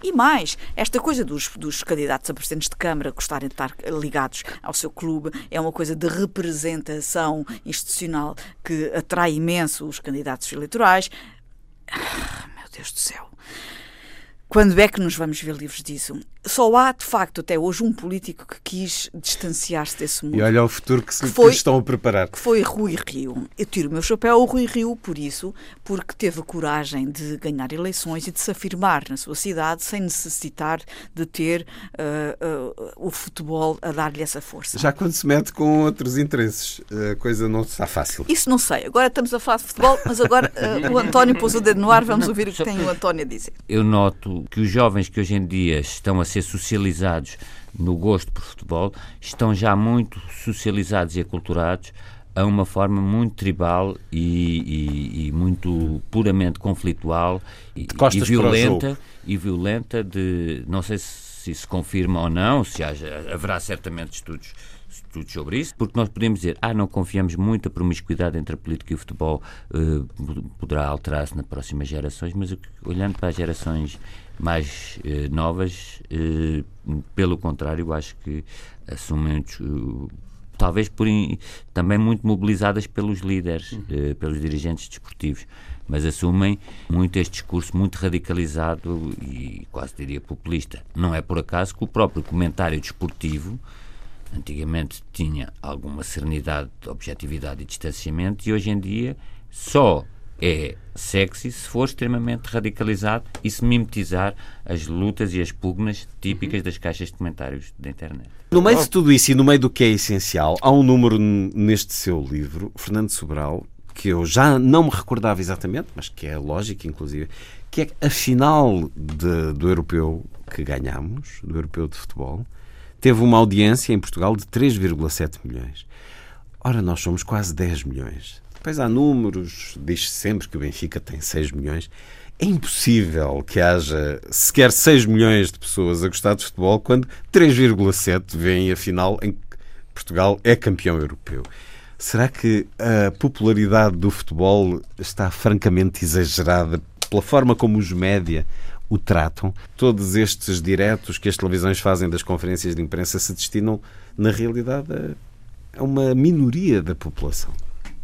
E mais, esta coisa dos, dos candidatos a presidentes de Câmara gostarem de estar ligados ao seu clube é uma coisa de representação institucional que atrai imenso os candidatos eleitorais. Ah, meu Deus do céu. Quando é que nos vamos ver livres disso? Só há, de facto, até hoje, um político que quis distanciar-se desse mundo. E olha o futuro que, se, que foi, que estão a preparar. Que foi Rui Rio. Eu tiro o meu chapéu ao Rui Rio por isso, porque teve a coragem de ganhar eleições e de se afirmar na sua cidade sem necessitar de ter uh, uh, o futebol a dar-lhe essa força. Já quando se mete com outros interesses, a coisa não está fácil. Isso não sei. Agora estamos a falar de futebol, mas agora uh, o António pôs o dedo no ar, vamos ouvir o que tem o António a dizer. Eu noto que os jovens que hoje em dia estão a ser socializados no gosto por futebol estão já muito socializados e aculturados a uma forma muito tribal e, e, e muito puramente conflitual e, e violenta e violenta de não sei se, se confirma ou não se haja, haverá certamente estudos estudos sobre isso, porque nós podemos dizer, ah, não confiamos muito, a promiscuidade entre a política e o futebol uh, poderá alterar-se nas próximas gerações, mas olhando para as gerações mais uh, novas, uh, pelo contrário, acho que assumem talvez por também muito mobilizadas pelos líderes, uhum. pelos dirigentes desportivos, mas assumem muito este discurso muito radicalizado e quase diria populista. Não é por acaso que o próprio comentário desportivo Antigamente tinha alguma serenidade, objetividade e distanciamento e hoje em dia só é sexy se for extremamente radicalizado e se mimetizar as lutas e as pugnas típicas das caixas de comentários da internet. No meio de tudo isso e no meio do que é essencial, há um número neste seu livro, Fernando Sobral, que eu já não me recordava exatamente, mas que é lógico, inclusive, que é a final de, do europeu que ganhamos, do europeu de futebol, teve uma audiência em Portugal de 3,7 milhões. Ora, nós somos quase 10 milhões. Depois há números, diz-se sempre que o Benfica tem 6 milhões. É impossível que haja sequer 6 milhões de pessoas a gostar de futebol quando 3,7 veem a final em que Portugal é campeão europeu. Será que a popularidade do futebol está francamente exagerada pela forma como os média o tratam? Todos estes diretos que as televisões fazem das conferências de imprensa se destinam, na realidade, a uma minoria da população.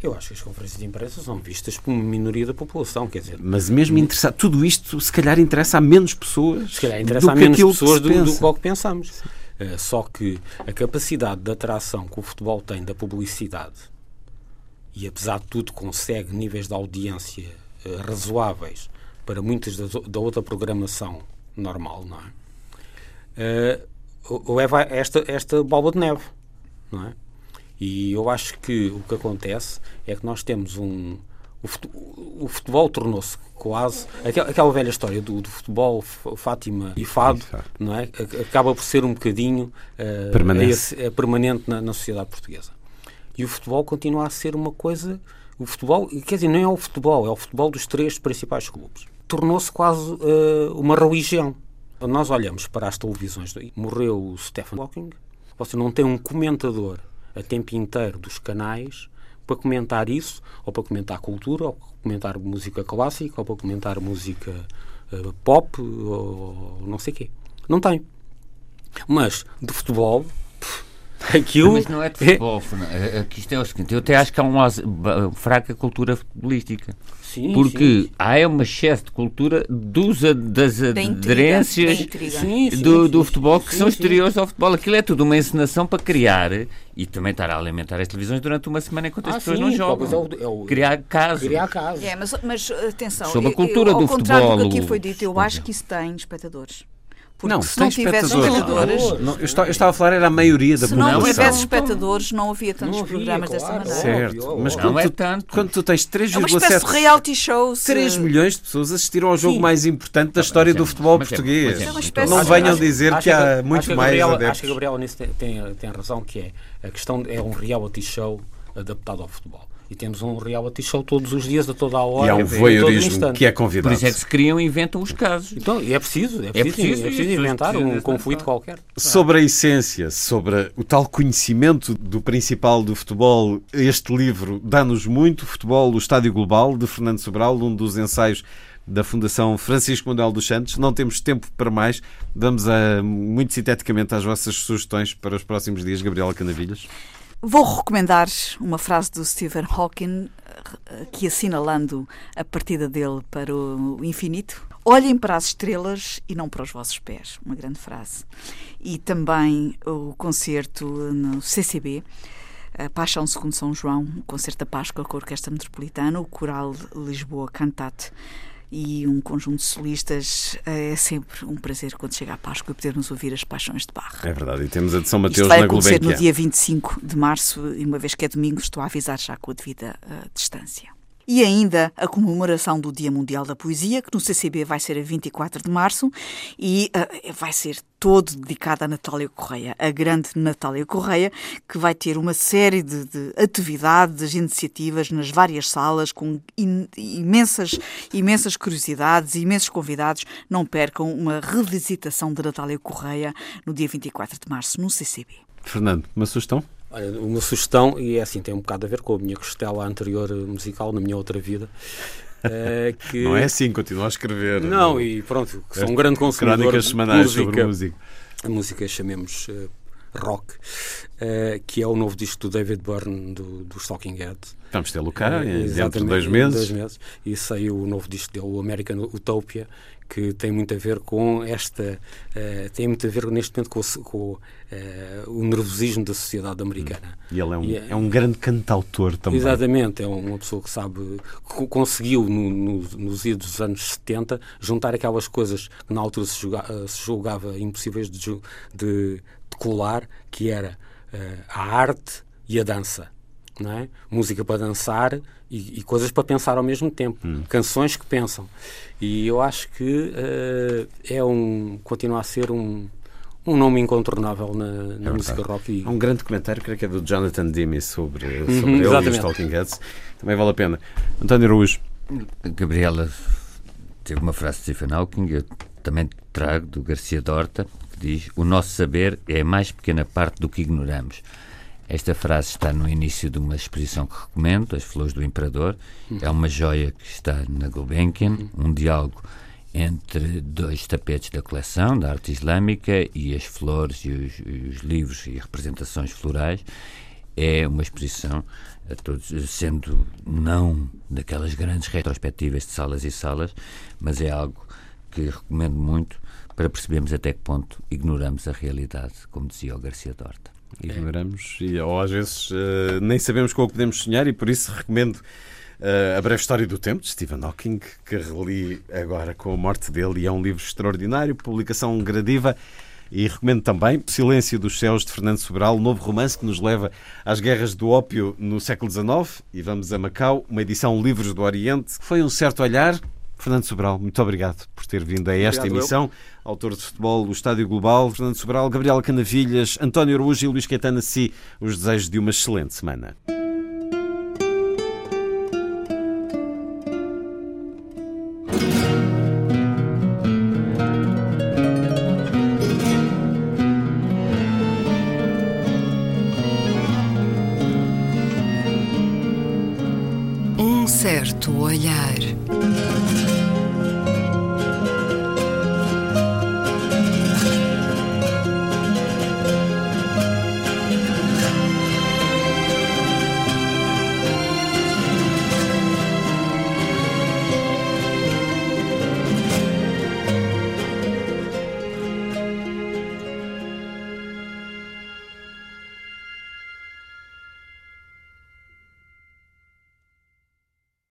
Eu acho que as conferências de imprensa são vistas por uma minoria da população, quer dizer... Mas mesmo interessar, tudo isto se calhar interessa a menos pessoas Se calhar interessa a menos pessoas do, do, que o que pensamos. Uh, só que a capacidade de atração que o futebol tem da publicidade e apesar de tudo consegue níveis de audiência uh, razoáveis para muitas das, da outra programação normal, não é? Uh, leva a esta, esta bola de neve, não é? E eu acho que o que acontece é que nós temos um. O futebol, tornou-se quase. Aquela, aquela, velha história do, do, futebol, Fátima e Fado, não é? acaba por ser um bocadinho uh, permanente, esse, permanente na, na sociedade portuguesa. E o futebol continua a ser uma coisa. O futebol, quer dizer, não é o futebol, é o futebol dos três principais clubes. Tornou-se quase uh, uma religião. Nós olhamos para as televisões, morreu o Stephen Hawking, você não tem um comentador a tempo inteiro dos canais para comentar isso, ou para comentar cultura, ou para comentar música clássica, ou para comentar música uh, pop, ou, ou não sei o quê. Não tem. Mas de futebol, Aquilo Mas não é de futebol, é... Aqui isto é o seguinte, eu até acho que há uma fraca cultura futebolística. Sim, porque sim. há uma excesso de cultura dos, das aderências do, do futebol que são exteriores ao futebol. Aquilo é tudo uma encenação para criar e também estar a alimentar as televisões durante uma semana enquanto as ah, pessoas não jogam. É o, é o, criar casos. Criar casos. É, mas, mas atenção, sobre a cultura eu, do futebol. Ao contrário do que aqui foi dito, eu acho que isso tem espectadores. Porque não, se não tivesse espectadores. Não, eu, estava, eu, estava, a falar, era a maioria da se população. Se não tivesse espectadores, não havia tantos não havia, programas claro, dessa maneira. Certo, mas quando, é tu, tanto. quando tu tens 3,7 é reality shows. 3 milhões de pessoas assistiram ao jogo Sim. mais importante da história do futebol mas português. É, não venham dizer que há muito mais adeptos. Acho que a Gabriela nisso tem, tem, tem razão, que é a questão é um reality show adaptado ao futebol. E temos um reality show todos os dias, a toda a hora. E há um voyeurismo que é convidado. Por isso é que se criam e inventam os casos. Então, e é preciso, é preciso, é preciso, é preciso inventar um conflito qualquer. Sobre a essência, sobre o tal conhecimento do principal do futebol, este livro dá-nos muito. Futebol, o Estádio Global, de Fernando Sobral, um dos ensaios da Fundação Francisco Manuel dos Santos. Não temos tempo para mais. Vamos a, muito sinteticamente às vossas sugestões para os próximos dias, Gabriela Canavilhas. Vou recomendar uma frase do Stephen Hawking, eh, que assinalando a partida dele para o infinito. Olhem para as estrelas e não para os vossos pés. Uma grande frase. E também o concerto no CCB, a Paixão segundo São João, o concerto da Páscoa com a Orquestra Metropolitana, o Coral Lisboa Cantate e um conjunto de solistas. É sempre um prazer quando chega a Páscoa podermos ouvir as paixões de Barra. É verdade, e temos a de São Mateus na Gulbenkian. vai acontecer no dia 25 de março, e uma vez que é domingo, estou a avisar já com a devida uh, distância. E ainda a comemoração do Dia Mundial da Poesia, que no CCB vai ser a 24 de março e uh, vai ser todo dedicado a Natália Correia, a grande Natália Correia, que vai ter uma série de, de atividades, iniciativas nas várias salas, com in, imensas, imensas curiosidades, imensos convidados. Não percam uma revisitação de Natália Correia no dia 24 de março no CCB. Fernando, uma sugestão? Olha, uma sugestão, e é assim, tem um bocado a ver com a minha costela anterior musical, na minha outra vida. É que... Não é assim, continua a escrever. Não, e pronto, sou um grande consumidor Crónicas semanais música, sobre música. A música, chamemos, uh, rock, uh, que é o novo disco do David Byrne do, do Stalking Heads. Vamos tê-lo cá uh, dentro de dois meses. dois meses. E saiu o novo disco dele, o American Utopia, que tem muito a ver com esta. Uh, tem muito a ver neste momento com, com uh, o nervosismo da sociedade americana. E ele é um, e, é um grande cantautor também. Exatamente, é uma pessoa que sabe. conseguiu, no, no, nos idos dos anos 70, juntar aquelas coisas que na altura se, julga, uh, se julgava impossíveis de, de, de, colar, que era a arte e a dança. Não é? Música para dançar e, e coisas para pensar ao mesmo tempo. Hum. Canções que pensam. E eu acho que uh, é um. continua a ser um, um nome incontornável na, na é música rock. E... Há um grande comentário, creio que é do Jonathan Demme sobre, uhum, sobre ele e os Talking Heads. Também vale a pena. António Araújo. Gabriela teve uma frase de Stephen Hawking, eu também trago do Garcia Dorta, que diz: O nosso saber é a mais pequena parte do que ignoramos. Esta frase está no início de uma exposição que recomendo, As Flores do Imperador. É uma joia que está na Gulbenkian, um diálogo entre dois tapetes da coleção da arte islâmica e as flores e os, os livros e representações florais. É uma exposição, todos, sendo não daquelas grandes retrospectivas de salas e salas, mas é algo que recomendo muito para percebermos até que ponto ignoramos a realidade, como dizia o Garcia Dorta. Ignoramos, e, ou às vezes uh, nem sabemos com o que podemos sonhar, e por isso recomendo uh, A Breve História do Tempo, de Stephen Hawking, que reli agora com a morte dele, e é um livro extraordinário, publicação gradiva. E recomendo também Silêncio dos Céus, de Fernando Sobral, novo romance que nos leva às guerras do ópio no século XIX. E vamos a Macau, uma edição Livros do Oriente. Foi um certo olhar. Fernando Sobral, muito obrigado por ter vindo a esta obrigado, emissão. Eu autor de futebol do Estádio Global, Fernando Sobral, Gabriela Canavilhas, António Araújo e Luís Caetano, si os desejos de uma excelente semana.